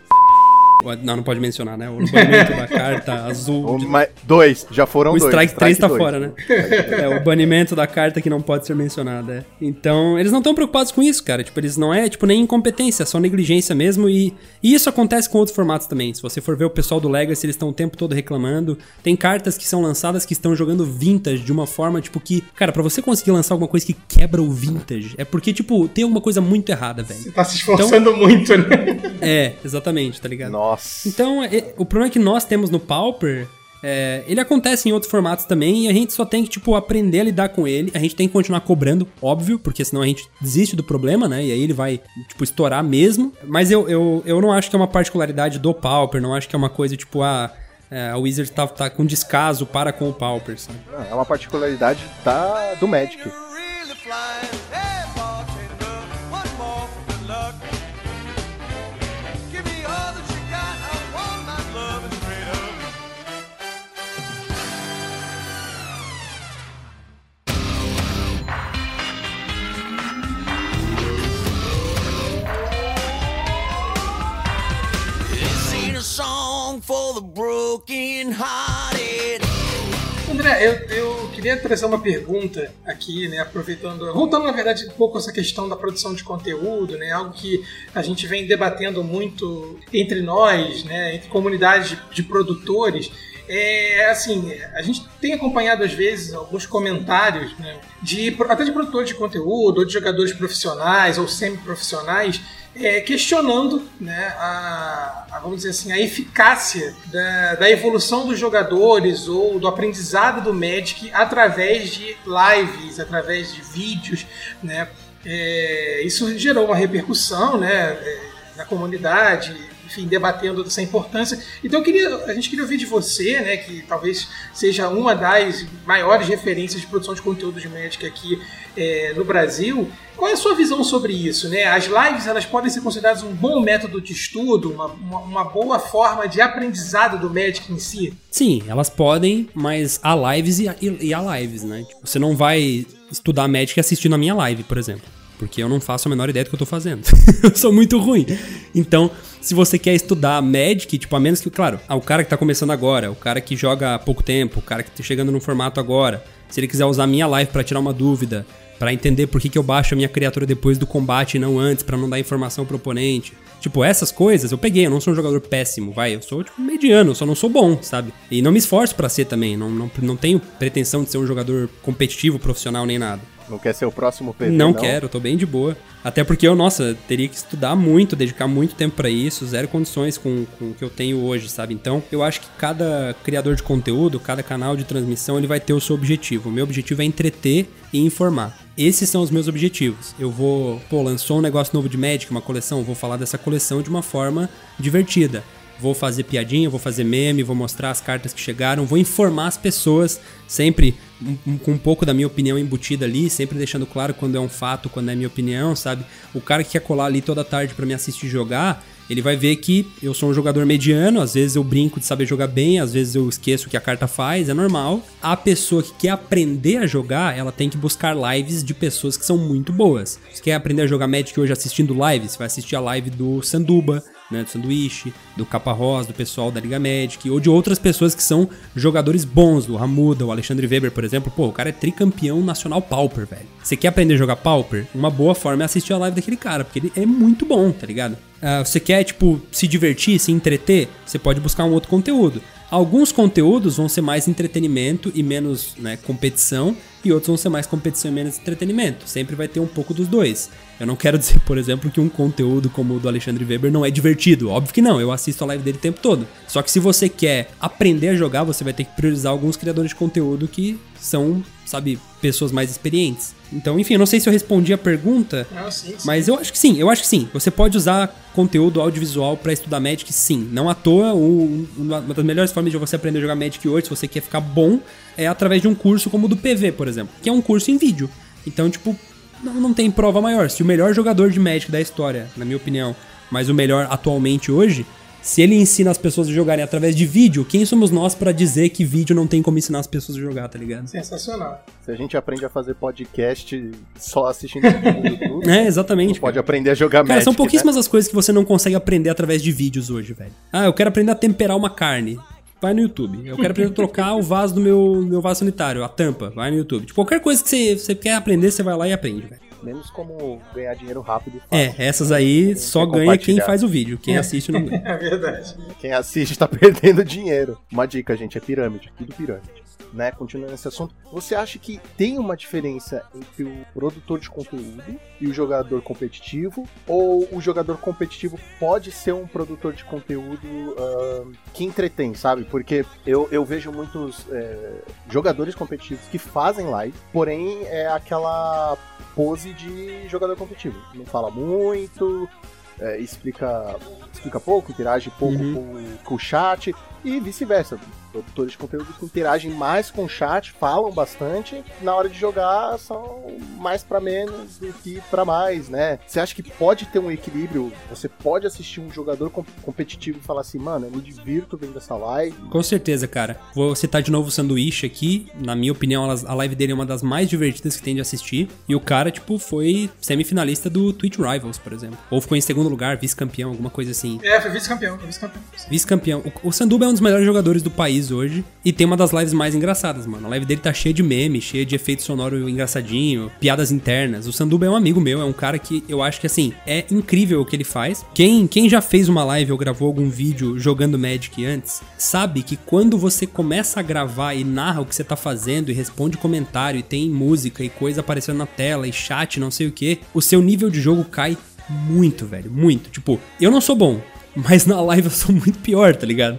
Não, não pode mencionar, né? O banimento da carta azul. O de- dois, já foram O dois. Strike 3 tá dois. fora, né? É, o banimento da carta que não pode ser mencionada. é. Então, eles não estão preocupados com isso, cara. Tipo, eles não é, tipo, nem incompetência, é só negligência mesmo. E, e isso acontece com outros formatos também. Se você for ver o pessoal do Legacy, eles estão o tempo todo reclamando. Tem cartas que são lançadas que estão jogando vintage de uma forma, tipo, que. Cara, pra você conseguir lançar alguma coisa que quebra o vintage, é porque, tipo, tem alguma coisa muito errada, velho. Você tá se esforçando muito, né? É, exatamente, tá ligado? Nossa. Então, é- o problema que nós temos no Pauper É, ele acontece em outros formatos também e a gente só tem que, tipo, aprender a lidar com ele. A gente tem que continuar cobrando, óbvio, porque senão a gente desiste do problema, né? E aí ele vai, tipo, estourar mesmo. Mas eu, eu, eu não acho que é uma particularidade do Pauper, não acho que é uma coisa, tipo, ah, é, a Wizard tá, tá com descaso para com o Pauper, sabe? Não, É uma particularidade da, do Magic. Really André, eu, eu queria trazer uma pergunta aqui, né, aproveitando, voltando na verdade um pouco essa questão da produção de conteúdo, né, algo que a gente vem debatendo muito entre nós, né, entre comunidades de, produtores. É assim, a gente tem acompanhado às vezes alguns comentários, né, de até de produtores de conteúdo, ou de jogadores profissionais ou semi-profissionais, é, questionando né, a, a, vamos dizer assim, a eficácia da, da evolução dos jogadores ou do aprendizado do Magic através de lives, através de vídeos. Né? É, isso gerou uma repercussão né, é, na comunidade, enfim, debatendo essa importância. Então queria, a gente queria ouvir de você, né, que talvez seja uma das maiores referências de produção de conteúdo de Magic aqui é, no Brasil. Qual é a sua visão sobre isso? Né? As lives elas podem ser consideradas um bom método de estudo, uma, uma, uma boa forma de aprendizado do Magic em si? Sim, elas podem, mas há lives e, e, e há lives, né? Tipo, você não vai estudar Magic assistindo a minha live, por exemplo. Porque eu não faço a menor ideia do que eu tô fazendo. eu sou muito ruim. Então, se você quer estudar Magic, tipo, a menos que, claro, ah, o cara que tá começando agora, o cara que joga há pouco tempo, o cara que tá chegando no formato agora, se ele quiser usar minha live para tirar uma dúvida, para entender por que, que eu baixo a minha criatura depois do combate e não antes, para não dar informação pro oponente. Tipo, essas coisas eu peguei, eu não sou um jogador péssimo, vai, eu sou, tipo, mediano, só não sou bom, sabe? E não me esforço para ser também, não, não, não tenho pretensão de ser um jogador competitivo, profissional, nem nada. Não quer ser o próximo PV, Não, quero, eu tô bem de boa. Até porque eu, nossa, teria que estudar muito, dedicar muito tempo pra isso, zero condições com, com o que eu tenho hoje, sabe? Então, eu acho que cada criador de conteúdo, cada canal de transmissão, ele vai ter o seu objetivo. O meu objetivo é entreter e informar. Esses são os meus objetivos. Eu vou, pô, lançou um negócio novo de Magic, uma coleção, vou falar dessa coleção de uma forma divertida. Vou fazer piadinha, vou fazer meme, vou mostrar as cartas que chegaram, vou informar as pessoas, sempre com um pouco da minha opinião embutida ali, sempre deixando claro quando é um fato, quando é minha opinião, sabe? O cara que quer colar ali toda tarde pra me assistir jogar, ele vai ver que eu sou um jogador mediano, às vezes eu brinco de saber jogar bem, às vezes eu esqueço o que a carta faz, é normal. A pessoa que quer aprender a jogar, ela tem que buscar lives de pessoas que são muito boas. Você quer aprender a jogar Magic hoje assistindo lives? Vai assistir a live do Sanduba, né, do Sanduíche, do Capa Rosa, do pessoal da Liga Magic, ou de outras pessoas que são jogadores bons, do Ramuda, o Alexandre Weber, por exemplo. Pô, o cara é tricampeão nacional Pauper, velho. Você quer aprender a jogar Pauper? Uma boa forma é assistir a live daquele cara, porque ele é muito bom, tá ligado? Ah, você quer, tipo, se divertir, se entreter? Você pode buscar um outro conteúdo. Alguns conteúdos vão ser mais entretenimento e menos né, competição, e outros vão ser mais competição e menos entretenimento. Sempre vai ter um pouco dos dois. Eu não quero dizer, por exemplo, que um conteúdo como o do Alexandre Weber não é divertido. Óbvio que não, eu assisto a live dele o tempo todo. Só que se você quer aprender a jogar, você vai ter que priorizar alguns criadores de conteúdo que são, sabe, pessoas mais experientes. Então, enfim, eu não sei se eu respondi a pergunta, Ah, sim, sim. mas eu acho que sim, eu acho que sim. Você pode usar conteúdo audiovisual pra estudar Magic, sim. Não à toa, uma das melhores formas de você aprender a jogar Magic hoje, se você quer ficar bom, é através de um curso como o do PV, por exemplo, que é um curso em vídeo. Então, tipo, não, não tem prova maior. Se o melhor jogador de Magic da história, na minha opinião, mas o melhor atualmente hoje, se ele ensina as pessoas a jogarem através de vídeo, quem somos nós pra dizer que vídeo não tem como ensinar as pessoas a jogar, tá ligado? Sensacional. Se a gente aprende a fazer podcast só assistindo vídeo no YouTube, É, exatamente. pode aprender a jogar Cara, Magic, são né? pouquíssimas as coisas que você não consegue aprender através de vídeos hoje, velho. Ah, eu quero aprender a temperar uma carne. Vai no YouTube. Eu quero aprender a trocar o vaso do meu, meu vaso sanitário, a tampa. Vai no YouTube. Tipo, qualquer coisa que você, você quer aprender, você vai lá e aprende, velho. Menos como ganhar dinheiro rápido e É, fácil. essas aí só ganha quem faz o vídeo. Quem assiste não ganha. É verdade. Quem assiste tá perdendo dinheiro. Uma dica, gente, é pirâmide. Tudo pirâmide. Né, continuando esse assunto, você acha que tem uma diferença entre o produtor de conteúdo e o jogador competitivo? Ou o jogador competitivo pode ser um produtor de conteúdo ahn, que entretém, sabe? Porque eu, eu vejo muitos é, jogadores competitivos que fazem live, porém é aquela pose de jogador competitivo. Não fala muito, é, explica, explica pouco, interage pouco Uhum. com, com o chat e vice-versa. Produtores de conteúdo que interagem mais com o chat, falam bastante, na hora de jogar são mais pra menos do que pra mais, né? Você acha que pode ter um equilíbrio? Você pode assistir um jogador com- competitivo e falar assim, mano, eu me divirto vendo essa live. Com certeza, cara. Vou citar de novo o Sanduíche aqui. Na minha opinião, a live dele é uma das mais divertidas que tem de assistir. E o cara, tipo, foi semifinalista do Twitch Rivals, por exemplo. Ou ficou em segundo lugar, vice-campeão, alguma coisa assim. É, foi vice-campeão, foi vice-campeão. Vice-campeão. O, o Sanduba é um dos melhores jogadores do país hoje. E tem uma das lives mais engraçadas, mano. A live dele tá cheia de meme, cheia de efeito sonoro engraçadinho, piadas internas. O Sanduba é um amigo meu, é um cara que eu acho que, assim, é incrível o que ele faz. Quem, quem já fez uma live ou gravou algum vídeo jogando Magic antes, sabe que quando você começa a gravar e narra o que você tá fazendo e responde comentário e tem música e coisa aparecendo na tela e chat, não sei o que, o seu nível de jogo cai muito, velho, muito. Tipo, eu não sou bom, mas na live eu sou muito pior, tá ligado?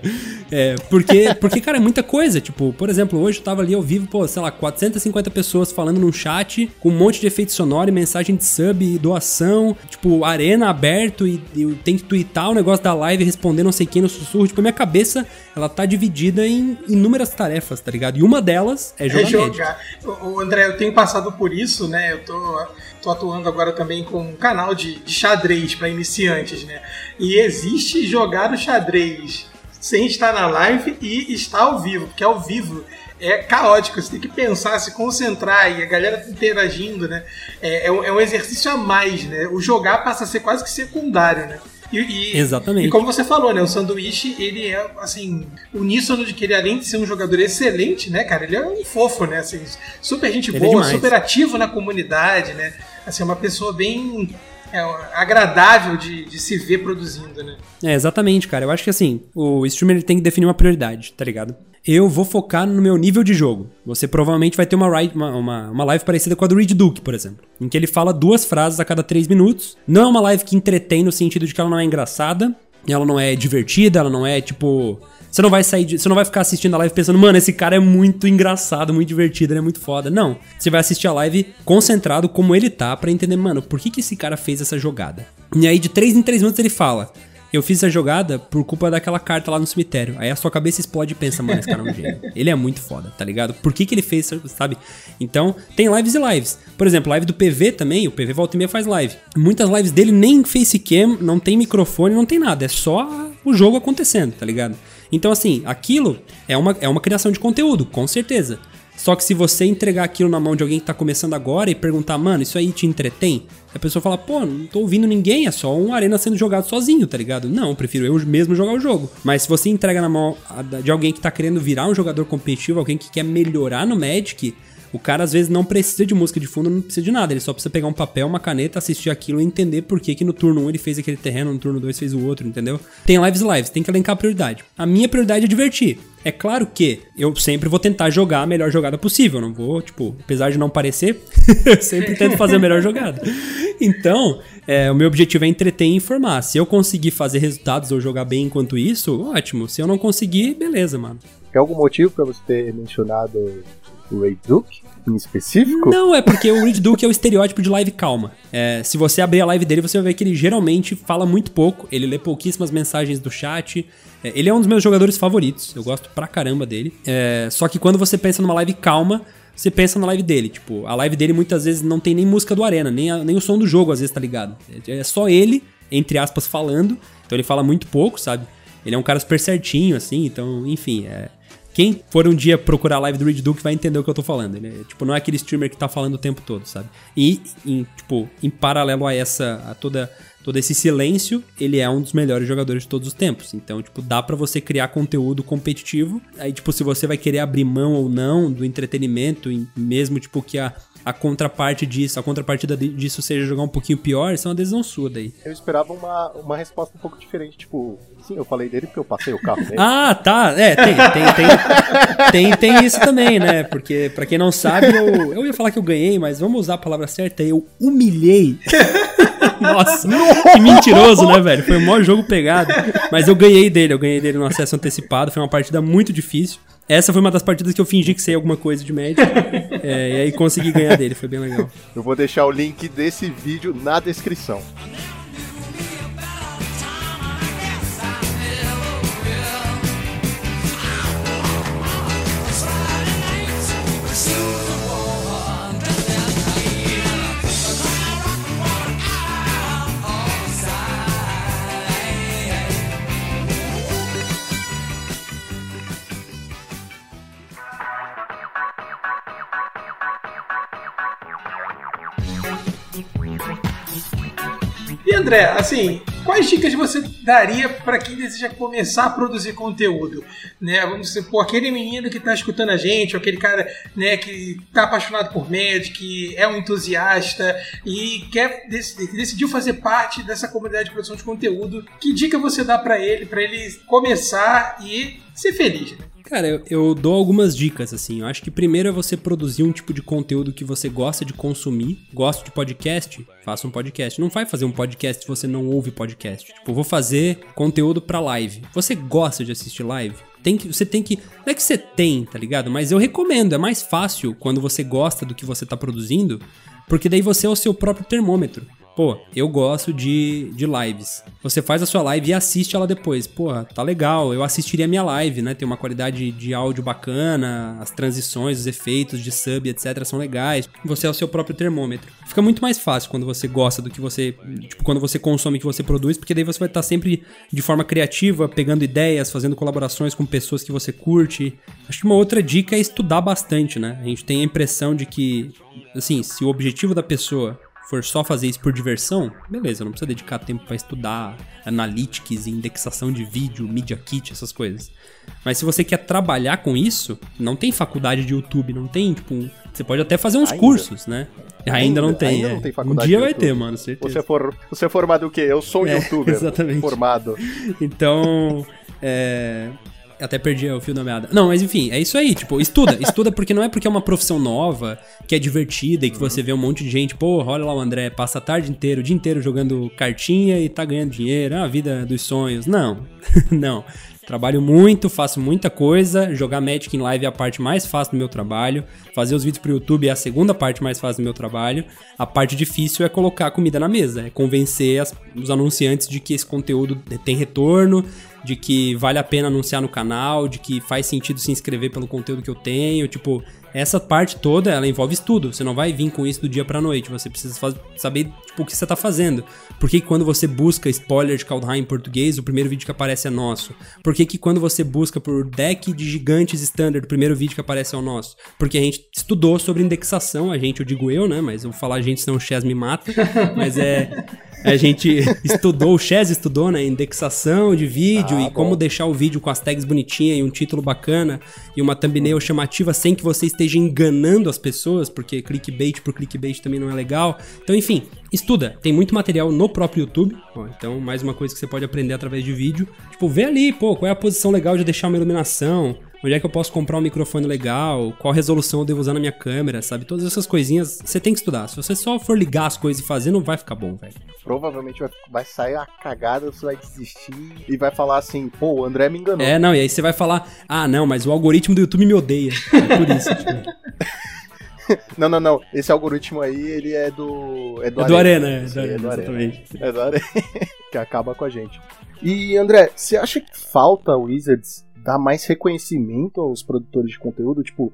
É, porque, porque, cara, é muita coisa. Tipo, por exemplo, hoje eu tava ali ao vivo, pô, sei lá, 450 pessoas falando num chat, com um monte de efeito sonoro e mensagem de sub e doação, tipo, arena aberto e, e tem que twittar o negócio da live e responder não sei quem no sussurro. Tipo, a minha cabeça, ela tá dividida em inúmeras tarefas, tá ligado? E uma delas é jogar É jogar. O, o André, eu tenho passado por isso, né? Eu tô, atuando agora também com um canal de, de xadrez para iniciantes, né? E existe jogar o xadrez sem estar na live e estar ao vivo, porque ao vivo é caótico, você tem que pensar, se concentrar e a galera tá interagindo, né? É, é um, é um exercício a mais, né? O jogar passa a ser quase que secundário, né? E, e- Exatamente. E como você falou, né? O Sanduíche, ele é, assim, uníssono de que ele, além de ser um jogador excelente, né, cara? Ele é um fofo, né? Assim, super gente Ele é boa, demais. super ativo na comunidade, né? Assim, uma pessoa bem é, agradável de, de se ver produzindo, né? É, exatamente, cara. Eu acho que assim, o streamer tem que definir uma prioridade, tá ligado? Eu vou focar no meu nível de jogo. Você provavelmente vai ter uma, ri- uma, uma, uma live parecida com a do Reed Duke, por exemplo. Em que ele fala duas frases a cada três minutos. Não é uma live que entretém no sentido de que ela não é engraçada. Ela não é divertida, ela não é tipo. Você não vai sair de, Você não vai ficar assistindo a live pensando, mano, esse cara é muito engraçado, muito divertido, ele é muito foda. Não. Você vai assistir a live concentrado como ele tá pra entender, mano, por que, que esse cara fez essa jogada. E aí, de 3 em 3 minutos, ele fala. Eu fiz essa jogada por culpa daquela carta lá no cemitério. Aí a sua cabeça explode e pensa, mano, esse cara é um gênio. Ele é muito foda, tá ligado? Por que, que ele fez, isso, sabe? Então, tem lives e lives. Por exemplo, live do PV também, o PV volta e meia faz live. Muitas lives dele nem facecam, não tem microfone, não tem nada. É só o jogo acontecendo, tá ligado? Então, assim, aquilo é uma, é uma criação de conteúdo, com certeza. Só que se você entregar aquilo na mão de alguém que tá começando agora e perguntar, mano, isso aí te entretém? A pessoa fala, pô, não tô ouvindo ninguém, é só um arena sendo jogado sozinho, tá ligado? Não, prefiro eu mesmo jogar o jogo. Mas se você entrega na mão de alguém que tá querendo virar um jogador competitivo, alguém que quer melhorar no Magic, o cara às vezes não precisa de música de fundo, não precisa de nada. Ele só precisa pegar um papel, uma caneta, assistir aquilo e entender por que, que no turno 1 ele fez aquele terreno, no turno 2 fez o outro, entendeu? Tem lives lives, tem que elencar a prioridade. A minha prioridade é divertir. É claro que eu sempre vou tentar jogar a melhor jogada possível. Não vou, tipo, apesar de não parecer, eu sempre tento fazer a melhor jogada. Então, é, o meu objetivo é entreter e informar. Se eu conseguir fazer resultados ou jogar bem enquanto isso, ótimo. Se eu não conseguir, beleza, mano. Tem algum motivo pra você ter mencionado o Ray Duke em específico? Não, é porque o Reed Duke é o estereótipo de live calma. É, se você abrir a live dele, você vai ver que ele geralmente fala muito pouco, ele lê pouquíssimas mensagens do chat. É, ele é um dos meus jogadores favoritos, eu gosto pra caramba dele. É, só que quando você pensa numa live calma, você pensa na live dele. Tipo, a live dele muitas vezes não tem nem música do Arena, nem, a- nem o som do jogo às vezes tá ligado. É, é só ele, entre aspas, falando. Então ele fala muito pouco, sabe? Ele é um cara super certinho, assim, então, enfim, é. Quem for um dia procurar a live do Reed Duke vai entender o que eu tô falando. Ele é, tipo, não é aquele streamer que tá falando o tempo todo, sabe? E, em, tipo, em paralelo a essa, a toda, todo esse silêncio, ele é um dos melhores jogadores de todos os tempos. Então, tipo, dá pra você criar conteúdo competitivo. Aí, tipo, se você vai querer abrir mão ou não do entretenimento, mesmo, tipo, que a, a contraparte disso, a contrapartida disso seja jogar um pouquinho pior, isso é uma decisão sua daí. Eu esperava uma, uma resposta um pouco diferente, tipo, sim, eu falei dele porque eu passei o carro dele. Ah, tá. É, tem, tem, tem, tem, tem isso também, né? Porque, pra quem não sabe, eu, eu ia falar que eu ganhei, mas vamos usar a palavra certa. Eu humilhei. Nossa, que mentiroso, né, velho? Foi o maior jogo pegado. Mas eu ganhei dele, eu ganhei dele no acesso antecipado. Foi uma partida muito difícil. Essa foi uma das partidas que eu fingi que sei alguma coisa de médico. É, e aí consegui ganhar dele, foi bem legal. Eu vou deixar o link desse vídeo na descrição. E André, assim, quais dicas você daria para quem deseja começar a produzir conteúdo? Né? Vamos pô, aquele menino que está escutando a gente, ou aquele cara né, que está apaixonado por médio, que é um entusiasta e quer dec- decidiu fazer parte dessa comunidade de produção de conteúdo. Que dica você dá para ele, para ele começar e ser feliz? né? Cara, eu, eu dou algumas dicas, assim. Eu acho que primeiro é você produzir um tipo de conteúdo que você gosta de consumir. Gosto de podcast? Faça um podcast. Não vai fazer um podcast se você não ouve podcast. Tipo, vou fazer conteúdo pra live. Você gosta de assistir live? Tem que, você tem que. Não é que você tem, tá ligado? Mas eu recomendo. É mais fácil quando você gosta do que você tá produzindo. Porque daí você é o seu próprio termômetro. Pô, eu gosto de, de lives. Você faz a sua live e assiste ela depois. Porra, tá legal. Eu assistiria a minha live, né? Tem uma qualidade de áudio bacana, as transições, os efeitos de sub, etc. são legais. Você é o seu próprio termômetro. Fica muito mais fácil quando você gosta do que você. Tipo, quando você consome o que você produz, porque daí você vai estar sempre de forma criativa, pegando ideias, fazendo colaborações com pessoas que você curte. Acho que uma outra dica é estudar bastante, né? A gente tem a impressão de que, assim, se o objetivo da pessoa for só fazer isso por diversão, beleza, não precisa dedicar tempo pra estudar analytics, indexação de vídeo, media kit, essas coisas. Mas se você quer trabalhar com isso, não tem faculdade de YouTube, não tem, tipo, um- você pode até fazer uns Ainda. cursos, né? Ainda, não tem, ainda é. não tem Um faculdade dia de vai ter, mano, certeza. Você, for, você é formado o quê? Eu sou um É, youtuber. exatamente. Formado. Então, é. Até perdi o fio da meada. Não, mas enfim, é isso aí. Tipo, estuda. Estuda porque não é porque é uma profissão nova, que é divertida e que você vê um monte de gente. Porra, olha lá o André, passa a tarde inteira, o dia inteiro jogando cartinha e tá ganhando dinheiro. É a vida dos sonhos. Não. não. Trabalho muito, faço muita coisa. Jogar Magic em live é a parte mais fácil do meu trabalho. Fazer os vídeos pro YouTube é a segunda parte mais fácil do meu trabalho. A parte difícil é colocar comida na mesa, é convencer as- os anunciantes de que esse conteúdo tem retorno, de que vale a pena anunciar no canal, de que faz sentido se inscrever pelo conteúdo que eu tenho. Tipo, essa parte toda, ela envolve estudo. Você não vai vir com isso do dia pra noite. Você precisa saber tipo, o que você tá fazendo. Por que quando você busca spoiler de Kaldheim em português, o primeiro vídeo que aparece é nosso? Por que, que quando você busca por deck de gigantes standard, o primeiro vídeo que aparece é o nosso? Porque a gente estudou sobre indexação, a gente, eu digo eu, né? Mas eu vou falar a gente, senão o Chess me mata. Mas é. A gente estudou, o Chess estudou, né? Indexação de vídeo Ah, e bom. como deixar o vídeo com as tags bonitinhas e um título bacana e uma thumbnail chamativa sem que você esteja enganando as pessoas, porque clickbait por clickbait também não é legal. Então, enfim, estuda. Tem muito material no próprio YouTube. Então, mais uma coisa que você pode aprender através de vídeo. Tipo, vê ali, pô, qual é a posição legal de deixar uma iluminação. Onde é que eu posso comprar um microfone legal? Qual resolução eu devo usar na minha câmera, sabe? Todas essas coisinhas você tem que estudar. Se você só for ligar as coisas e fazer, não vai ficar bom, velho. Provavelmente vai, vai sair a cagada, você vai desistir e vai falar assim, pô, o André me enganou. É, não, e aí você vai falar, ah, não, mas o algoritmo do YouTube me odeia. É por isso, tipo. Não, não, não. Esse algoritmo aí, ele é do. É do, É do Arena, é, Sim, do Arena, exatamente. É do Arena. que acaba com a gente. E, André, você acha que falta Wizards dar mais reconhecimento aos produtores de conteúdo? Tipo,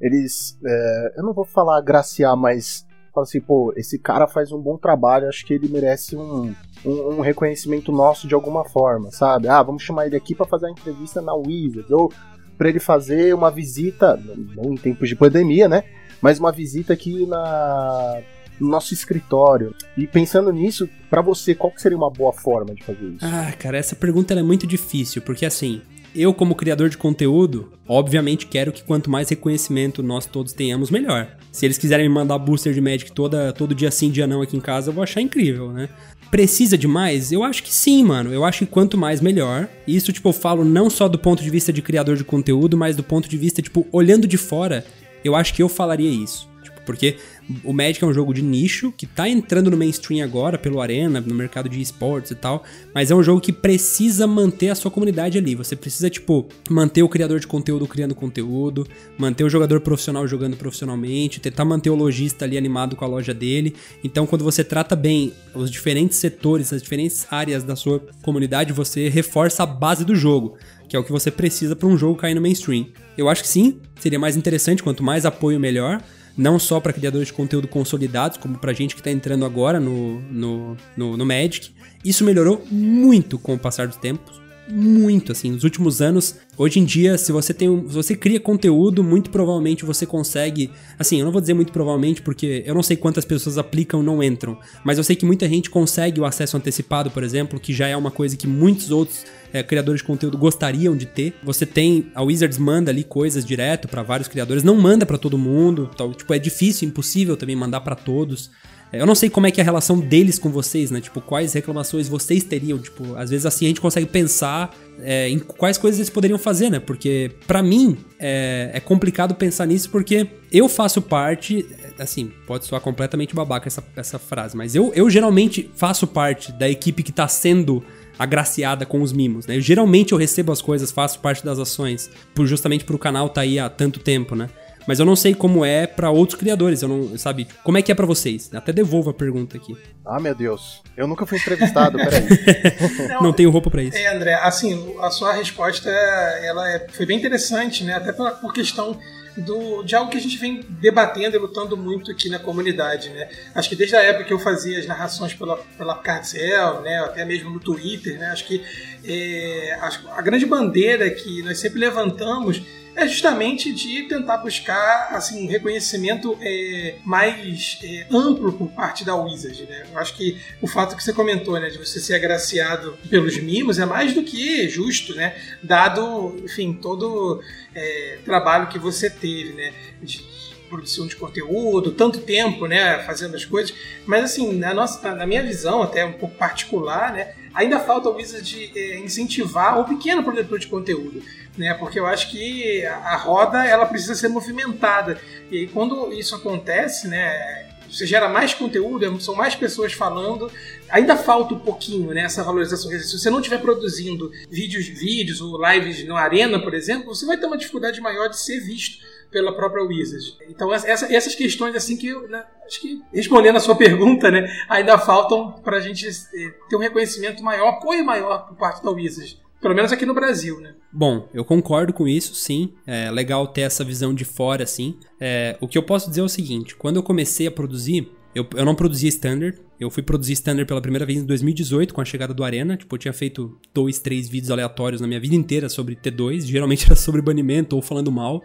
eles. é, eu não vou falar agraciar, mas. Fala assim, pô, esse cara faz um bom trabalho, acho que ele merece um, um, um reconhecimento nosso de alguma forma, sabe? Ah, vamos chamar ele aqui pra fazer uma entrevista na Wizards, ou pra ele fazer uma visita, não em tempos de pandemia, né? Mas uma visita aqui na, no nosso escritório. E pensando nisso, pra você, qual que seria uma boa forma de fazer isso? Ah, cara, essa pergunta é muito difícil, porque assim, eu, como criador de conteúdo, obviamente quero que quanto mais reconhecimento nós todos tenhamos, melhor. Se eles quiserem me mandar booster de Magic toda, todo dia sim, dia não aqui em casa, eu vou achar incrível, né? Precisa de mais? Eu acho que sim, mano. Eu acho que quanto mais, melhor. Isso, tipo, eu falo não só do ponto de vista de criador de conteúdo, mas do ponto de vista, tipo, olhando de fora, eu acho que eu falaria isso. Tipo, porque o Magic é um jogo de nicho que tá entrando no mainstream agora pelo Arena, no mercado de esportes e tal, mas é um jogo que precisa manter a sua comunidade ali. Você precisa, tipo, manter o criador de conteúdo criando conteúdo, manter o jogador profissional jogando profissionalmente, tentar manter o lojista ali animado com a loja dele. Então, quando você trata bem os diferentes setores, as diferentes áreas da sua comunidade, você reforça a base do jogo que é o que você precisa para um jogo cair no mainstream. Eu acho que sim, seria mais interessante, quanto mais apoio melhor, não só para criadores de conteúdo consolidados, como para gente que está entrando agora no, no, no, no Magic. Isso melhorou muito com o passar dos tempos muito assim nos últimos anos. Hoje em dia, se você tem, um- se você cria conteúdo, muito provavelmente você consegue, assim, eu não vou dizer muito provavelmente porque eu não sei quantas pessoas aplicam não entram, mas eu sei que muita gente consegue o acesso antecipado, por exemplo, que já é uma coisa que muitos outros é, criadores de conteúdo gostariam de ter. Você tem a Wizards manda ali coisas direto para vários criadores, não manda para todo mundo, tal, tipo é difícil, impossível também mandar para todos. É, Eu não sei como é que é a relação deles com vocês, né? Tipo, quais reclamações vocês teriam. Tipo, às vezes assim a gente consegue pensar é, em quais coisas eles poderiam fazer, né? Porque, pra mim, é, é complicado pensar nisso porque eu faço parte. Assim, pode soar completamente babaca essa, essa frase, mas eu, eu geralmente faço parte da equipe que tá sendo agraciada com os mimos, né? Eu, geralmente eu recebo as coisas, faço parte das ações, por justamente pro canal tá aí há tanto tempo, né? Mas eu não sei como é pra outros criadores, eu não, sabe? Como é que é pra vocês? Até devolvo a pergunta aqui. Ah, meu Deus. Eu nunca fui entrevistado, peraí. Não tenho roupa pra isso. É, André, assim, a sua resposta ela é- foi bem interessante, né? Até pela, por questão do, de algo que a gente vem debatendo e lutando muito aqui na comunidade, né? Acho que desde a época que eu fazia as narrações pela, pela Carcel, né? Até mesmo no Twitter, né? Acho que é, a grande bandeira que nós sempre levantamos é justamente de tentar buscar assim um reconhecimento é, mais é, amplo por parte da Wizard. Né? Eu acho que o fato que você comentou, né, de você ser agraciado pelos mimos, é mais do que justo, né? Dado, enfim, todo é, trabalho que você teve, né? De produção de conteúdo, tanto tempo, né, fazendo as coisas. Mas assim, na nossa, na minha visão, até um pouco particular, né, ainda falta o Wizard eh, incentivar o pequeno produtor de conteúdo, né, porque eu acho que a roda ela precisa ser movimentada. E aí, quando isso acontece, né, você gera mais conteúdo, são mais pessoas falando, ainda falta um pouquinho né, essa valorização. Se você não estiver produzindo vídeos, vídeos ou lives no Arena, por exemplo, você vai ter uma dificuldade maior de ser visto pela própria Wizard. Então essa- essas questões assim que né, acho que respondendo a sua pergunta, né, ainda faltam para a gente eh, ter um reconhecimento maior, apoio maior por parte da Wizard. Pelo menos aqui no Brasil, né? Bom, eu concordo com isso, sim. É legal ter essa visão de fora, assim. É, o que eu posso dizer é o seguinte: quando eu comecei a produzir, eu, eu não produzia Standard. Eu fui produzir Standard pela primeira vez em 2018, com a chegada do Arena. Tipo, eu tinha feito dois, três vídeos aleatórios na minha vida inteira sobre T2. Geralmente era sobre banimento ou falando mal.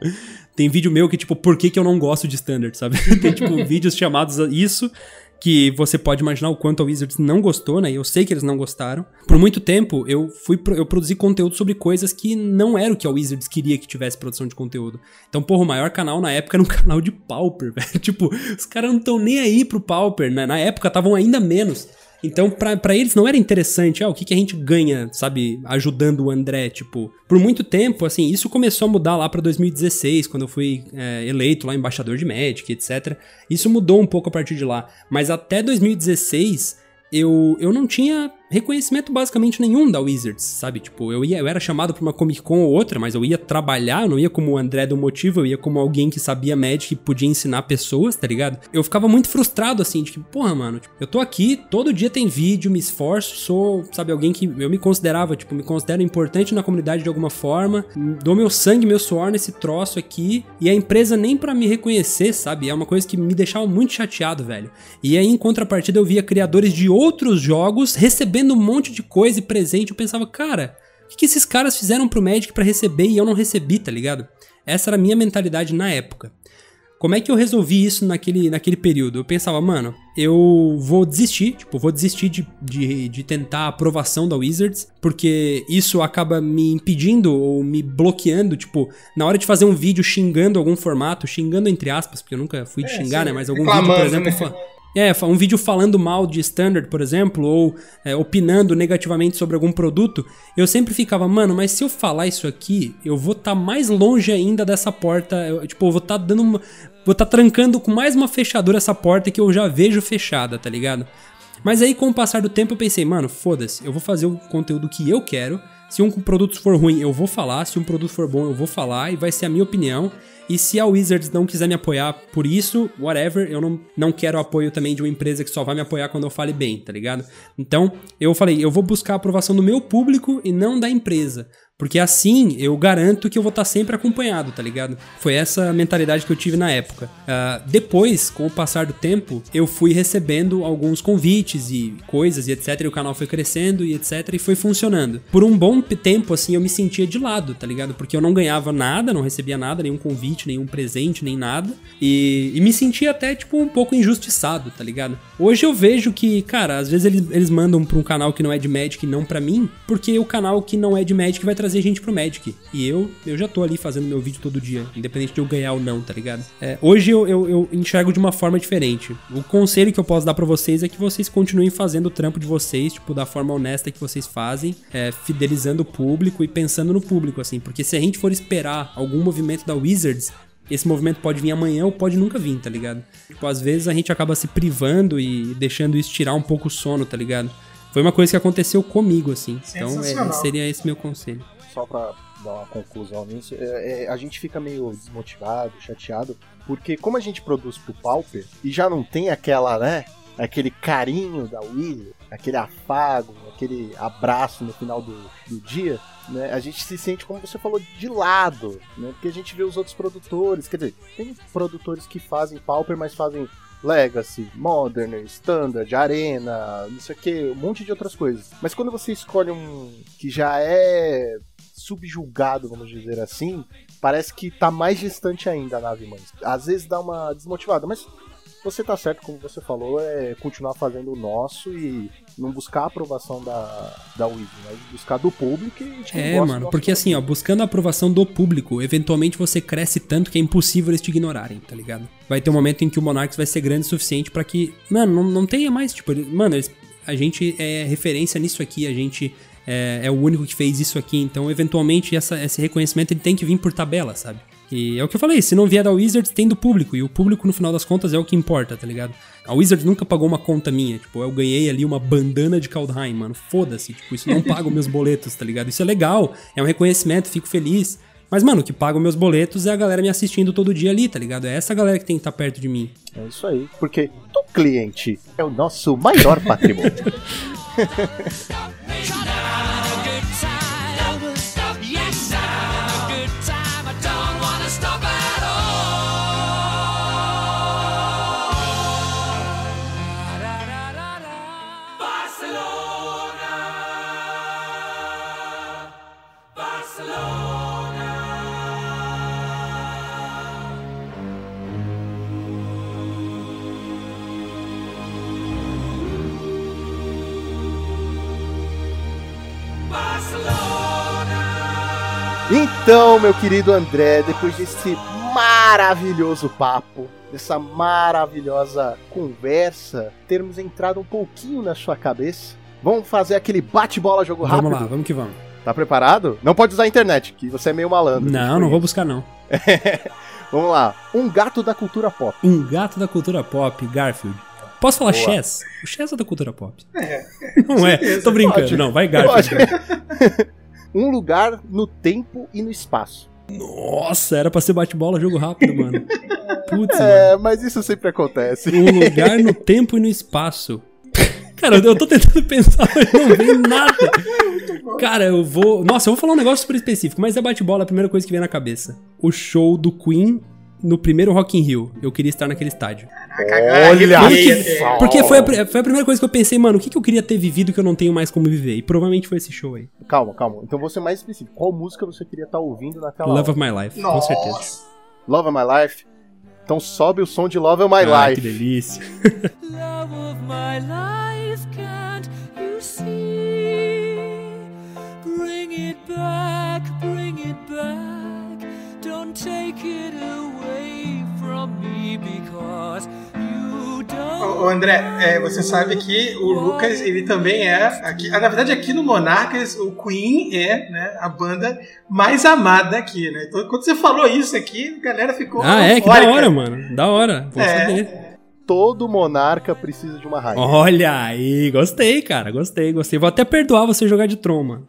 Tem vídeo meu que, tipo, por que, que eu não gosto de Standard, sabe? Tem, tipo, vídeos chamados a isso que você pode imaginar o quanto a Wizards não gostou, né? Eu sei que eles não gostaram. Por muito tempo, eu fui pro- eu produzi conteúdo sobre coisas que não era o que a Wizards queria que tivesse produção de conteúdo. Então, porra, o maior canal na época era um canal de Pauper, velho. Tipo, os caras não estão nem aí pro Pauper, né? Na época estavam ainda menos. Então, pra eles não era interessante, ah, o que, que a gente ganha, sabe, ajudando o André, tipo. Por muito tempo, assim, isso começou a mudar lá pra 2016, quando eu fui é, eleito lá embaixador de Magic, etc. Isso mudou um pouco a partir de lá. Mas até 2016, eu, eu não tinha reconhecimento basicamente nenhum da Wizards, sabe? Tipo, eu, ia, eu era chamado pra uma Comic Con ou outra, mas eu ia trabalhar, não ia como o André do Motivo, eu ia como alguém que sabia Magic e podia ensinar pessoas, tá ligado? Eu ficava muito frustrado, assim, de que, porra, mano, tipo, eu tô aqui, todo dia tem vídeo, me esforço, sou, sabe, alguém que eu me considerava, tipo, me considero importante na comunidade de alguma forma, dou meu sangue, meu suor nesse troço aqui, e a empresa nem pra me reconhecer, sabe? É uma coisa que me deixava muito chateado, velho. E aí, em contrapartida, eu via criadores de outros jogos recebendo um monte de coisa e presente. Eu pensava, cara, o que, esses caras fizeram pro Magic pra receber e eu não recebi, tá ligado? Essa era a minha mentalidade na época. Como é que eu resolvi isso naquele, naquele período? Eu pensava, mano, eu vou desistir, tipo, vou desistir de, de, de tentar a aprovação da Wizards, porque isso acaba me impedindo ou me bloqueando, tipo, na hora de fazer um vídeo xingando algum formato, xingando entre aspas, porque eu nunca fui de É, xingar, sim, né? Mas algum vídeo, por reclamando, exemplo, né? É, um vídeo falando mal de standard, por exemplo, ou é, opinando negativamente sobre algum produto, eu sempre ficava, mano, mas se eu falar isso aqui, eu vou estar mais longe ainda dessa porta, eu, tipo, eu vou estar dando uma, vou estar trancando com mais uma fechadura essa porta que eu já vejo fechada, tá ligado? Mas aí, com o passar do tempo, eu pensei, mano, foda-se, eu vou fazer o conteúdo que eu quero. Se um produto for ruim, eu vou falar. Se um produto for bom, eu vou falar. E vai ser a minha opinião. E se a Wizards não quiser me apoiar por isso, whatever, eu não, não quero apoio também de uma empresa que só vai me apoiar quando eu fale bem, tá ligado? Então, eu falei, eu vou buscar a aprovação do meu público e não da empresa. Porque assim eu garanto que eu vou estar sempre acompanhado, tá ligado? Foi essa mentalidade que eu tive na época. Ah, depois, com o passar do tempo, eu fui recebendo alguns convites e coisas e etc. E o canal foi crescendo e etc. E foi funcionando. Por um bom tempo, assim, eu me sentia de lado, tá ligado? Porque eu não ganhava nada, não recebia nada, nenhum convite, nenhum presente, nem nada. E, e me sentia até, tipo, um pouco injustiçado, tá ligado? Hoje eu vejo que, cara, às vezes eles, eles mandam pra um canal que não é de Magic não pra mim, porque o canal que não é de Magic vai trazer gente pro Magic. E eu, eu já tô ali fazendo meu vídeo todo dia, independente de eu ganhar ou não, tá ligado? É, hoje eu, eu, eu enxergo de uma forma diferente. O conselho que eu posso dar pra vocês é que vocês continuem fazendo o trampo de vocês, tipo, da forma honesta que vocês fazem, é, fidelizando o público e pensando no público, assim. Porque se a gente for esperar algum movimento da Wizards, esse movimento pode vir amanhã ou pode nunca vir, tá ligado? Tipo, às vezes a gente acaba se privando e deixando isso tirar um pouco o sono, tá ligado? Foi uma coisa que aconteceu comigo, assim. Então, é, seria esse meu conselho. só pra dar uma conclusão nisso, é- é, a gente fica meio desmotivado, chateado, porque como a gente produz pro Pauper e já não tem aquela, né, aquele carinho da Willy, aquele afago, aquele abraço no final do, do dia, né, a gente se sente, como você falou, de lado, né, porque a gente vê os outros produtores, quer dizer, tem produtores que fazem Pauper, mas fazem Legacy, Modern, Standard, Arena, não sei o que, um monte de outras coisas. Mas quando você escolhe um que já é subjugado, vamos dizer assim, parece que tá mais distante ainda a nave mãe. Às vezes dá uma desmotivada, mas você tá certo, como você falou, é continuar fazendo o nosso e não buscar a aprovação da, da Wizard, mas buscar do público e de É, mano, porque assim, ó, buscando a aprovação do público, eventualmente você cresce tanto que é impossível eles te ignorarem, tá ligado? Vai ter um momento em que o Monarchs vai ser grande o suficiente pra que, mano, não, não tenha mais, tipo, mano, eles- a gente é referência nisso aqui, a gente é, é o único que fez isso aqui, então eventualmente essa- esse reconhecimento ele tem que vir por tabela, sabe? E é o que eu falei, se não vier da Wizards, tem do público, e o público no final das contas é o que importa, tá ligado? A Wizards nunca pagou uma conta minha, tipo, eu ganhei ali uma bandana de Kaldheim, mano, foda-se, tipo, isso não paga os meus boletos, tá ligado? Isso é legal, é um reconhecimento, fico feliz. Mas, mano, o que paga os meus boletos é a galera me assistindo todo dia ali, tá ligado? É essa galera que tem que estar perto de mim. É isso aí, porque o cliente é o nosso maior patrimônio. Então, meu querido André, depois desse maravilhoso papo, dessa maravilhosa conversa, termos entrado um pouquinho na sua cabeça, vamos fazer aquele bate-bola jogo rápido? Vamos lá, vamos que vamos. Tá preparado? Não pode usar a internet, que você é meio malandro. Não, não vou buscar não. Vamos lá. Um gato da cultura pop. Um gato da cultura pop, Garfield. Posso falar Boa. Chess? O Chess é da cultura pop. É, Não é, tô brincando. Pode. Não, vai Garfield. Um lugar no tempo e no espaço. Nossa, era pra ser bate-bola, jogo rápido, mano. Putz, mano. É, mas isso sempre acontece. Um lugar no tempo e no espaço. Cara, eu tô tentando pensar, mas não vem nada. Cara, eu vou. Nossa, eu vou falar um negócio super específico, mas é bate-bola a primeira coisa que vem na cabeça. O show do Queen no primeiro Rock in Rio. Eu queria estar naquele estádio. Olha arrepiei que até. Porque foi a, foi a primeira coisa que eu pensei, mano, o que, que eu queria ter vivido que eu não tenho mais como viver? E provavelmente foi esse show aí. Calma, calma. Então vou ser mais específico. Qual música você queria estar ouvindo naquela Love hora? of My Life, com Nossa. certeza. Love of My Life. Então sobe o som de Love of My Ah, que Life. delícia. love of my life, can't you see? Bring it back, bring it back. Don't take it away Ô, ô, André, é, você sabe que o Lucas, ele também é. Aqui, ah, na verdade, aqui no Monarcas, o Queen é né, a banda mais amada aqui, né? Então, quando você falou isso aqui, a galera ficou. Ah, é? Que da hora, mano. Da hora. Vou É. saber. Todo monarca precisa de uma rainha. Olha aí, gostei, cara. Gostei, gostei. Vou até perdoar você jogar de troma.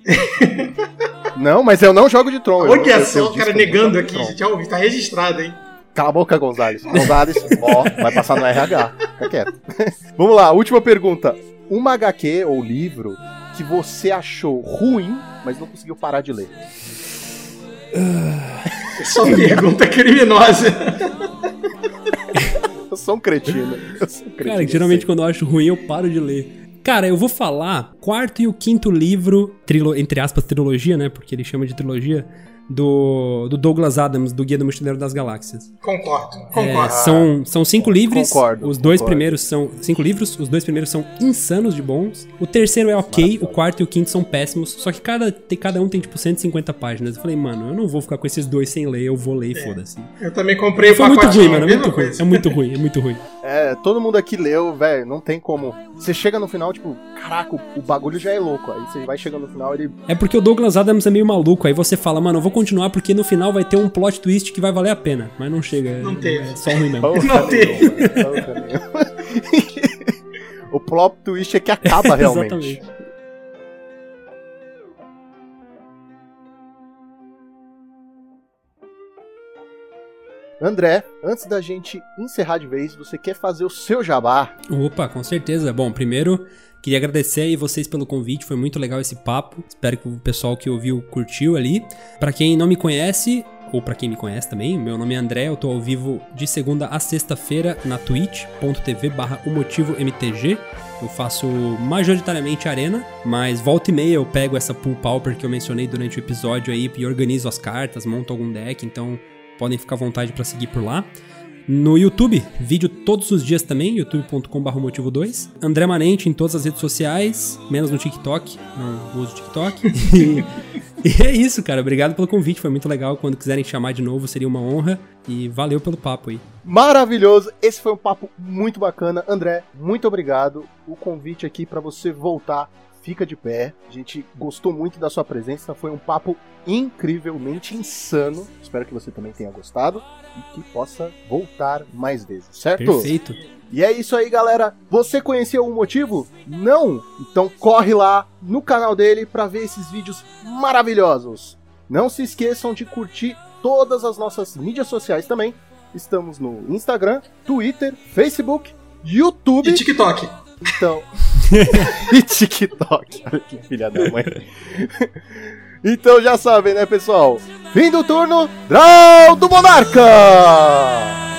Não, mas eu não jogo de eu- Olha só o cara negando aqui, ouvi, tá registrado, hein? Cala a boca, Gonzalez. Gonzalez, ó, vai passar no RH. Fica quieto. Vamos lá, última pergunta. Uma HQ ou livro que você achou ruim, mas não conseguiu parar de ler. Só pergunta criminosa. Eu sou um cretino. Eu sou um cretino. Cara, geralmente quando eu acho ruim eu paro de ler. Cara, eu vou falar quarto e o quinto livro, trilo- entre aspas, trilogia, né? Porque ele chama de trilogia, do, do Douglas Adams, do Guia do Mochileiro das Galáxias. Concordo, É, concordo. são, são cinco livros. Concordo, Os dois concordo. primeiros são. Cinco livros, os dois primeiros são insanos de bons. O terceiro é ok, o quarto e o quinto são péssimos. Só que cada, tem, cada um tem tipo 150 páginas. Eu falei, mano, eu não vou ficar com esses dois sem ler, eu vou ler e foda-se. Eu também comprei o Foi muito pacotinho, ruim, mano. É muito ruim. É muito ruim, é muito ruim. É, todo mundo aqui leu, velho, não tem como. Você chega no final, tipo, caraca, o, bagulho já é louco. Aí você vai chegando no final, ele. É porque o Douglas Adams é meio maluco. Aí você fala, mano, eu vou continuar porque no final vai ter um plot twist que vai valer a pena. Mas não chega. é- Não teve. É só ruim mesmo. Não tem. nenhuma, puta nenhuma. o plot twist é que acaba realmente. Exatamente. André, antes da gente encerrar de vez, você quer fazer o seu jabá? Opa, com certeza. Bom, primeiro, queria agradecer aí vocês pelo convite, foi muito legal esse papo. Espero que o pessoal que ouviu curtiu ali. Pra quem não me conhece, ou pra quem me conhece também, meu nome é André, eu tô ao vivo de segunda a sexta-feira na twitch.tv barra MTG. Eu faço majoritariamente arena, mas volta e meia eu pego essa pool pauper que eu mencionei durante o episódio aí e organizo as cartas, monto algum deck, então podem ficar à vontade pra seguir por lá. No YouTube, vídeo todos os dias também, youtube.com.br motivo 2. André Manente em todas as redes sociais, menos no TikTok, não uso TikTok. e, e é isso, cara. Obrigado pelo convite, foi muito legal. Quando quiserem chamar de novo, seria uma honra. E valeu pelo papo aí. Maravilhoso! Esse foi um papo muito bacana. André, muito obrigado. O convite aqui pra você voltar fica de pé. A gente gostou muito da sua presença. Foi um papo incrivelmente insano. Espero que você também tenha gostado e que possa voltar mais vezes, certo? Perfeito. E é isso aí, galera. Você conhecia o motivo? Não? Então corre lá no canal dele para ver esses vídeos maravilhosos. Não se esqueçam de curtir todas as nossas mídias sociais também. Estamos no Instagram, Twitter, Facebook, YouTube. E TikTok. Então. e TikTok. Olha que filha da mãe. então já sabem, né, pessoal? Fim do turno, Draw do Monarca!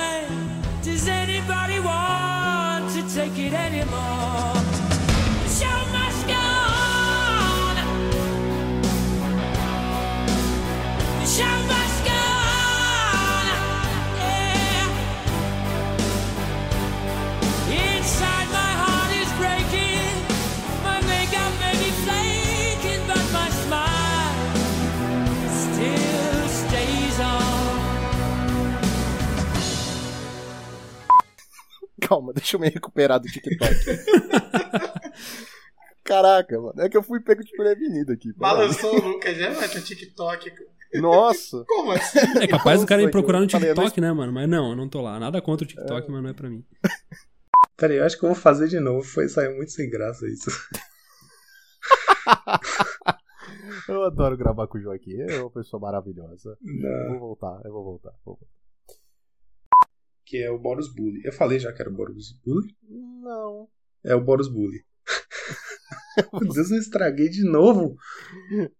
Calma, deixa eu me recuperar do TikTok. Caraca, mano. É que eu fui pego de prevenido aqui. Balançou o Lucas, já vai ter TikTok. Nossa. Como assim? É capaz do cara ir procurar no eu falei, eu TikTok, né, mano? Mas não, eu não tô lá. Nada contra o TikTok, mas não é pra mim. Peraí, eu acho que eu vou fazer de novo. Foi sair muito sem graça isso. Eu adoro gravar com o Joaquim. É uma pessoa maravilhosa. Eu Não, vou voltar, eu vou voltar. Vou voltar. Que é o Boros Bully. Eu falei já que era o Boros Bully? Não. É o Boros Bully. Meu Deus, eu estraguei de novo.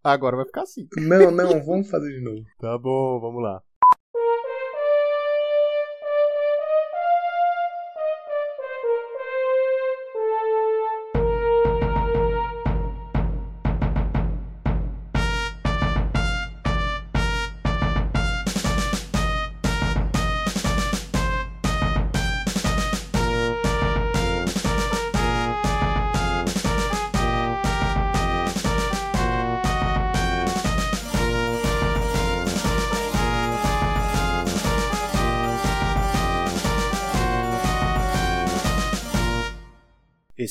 Agora vai ficar assim. Não, não, vamos fazer de novo. Tá bom, vamos lá.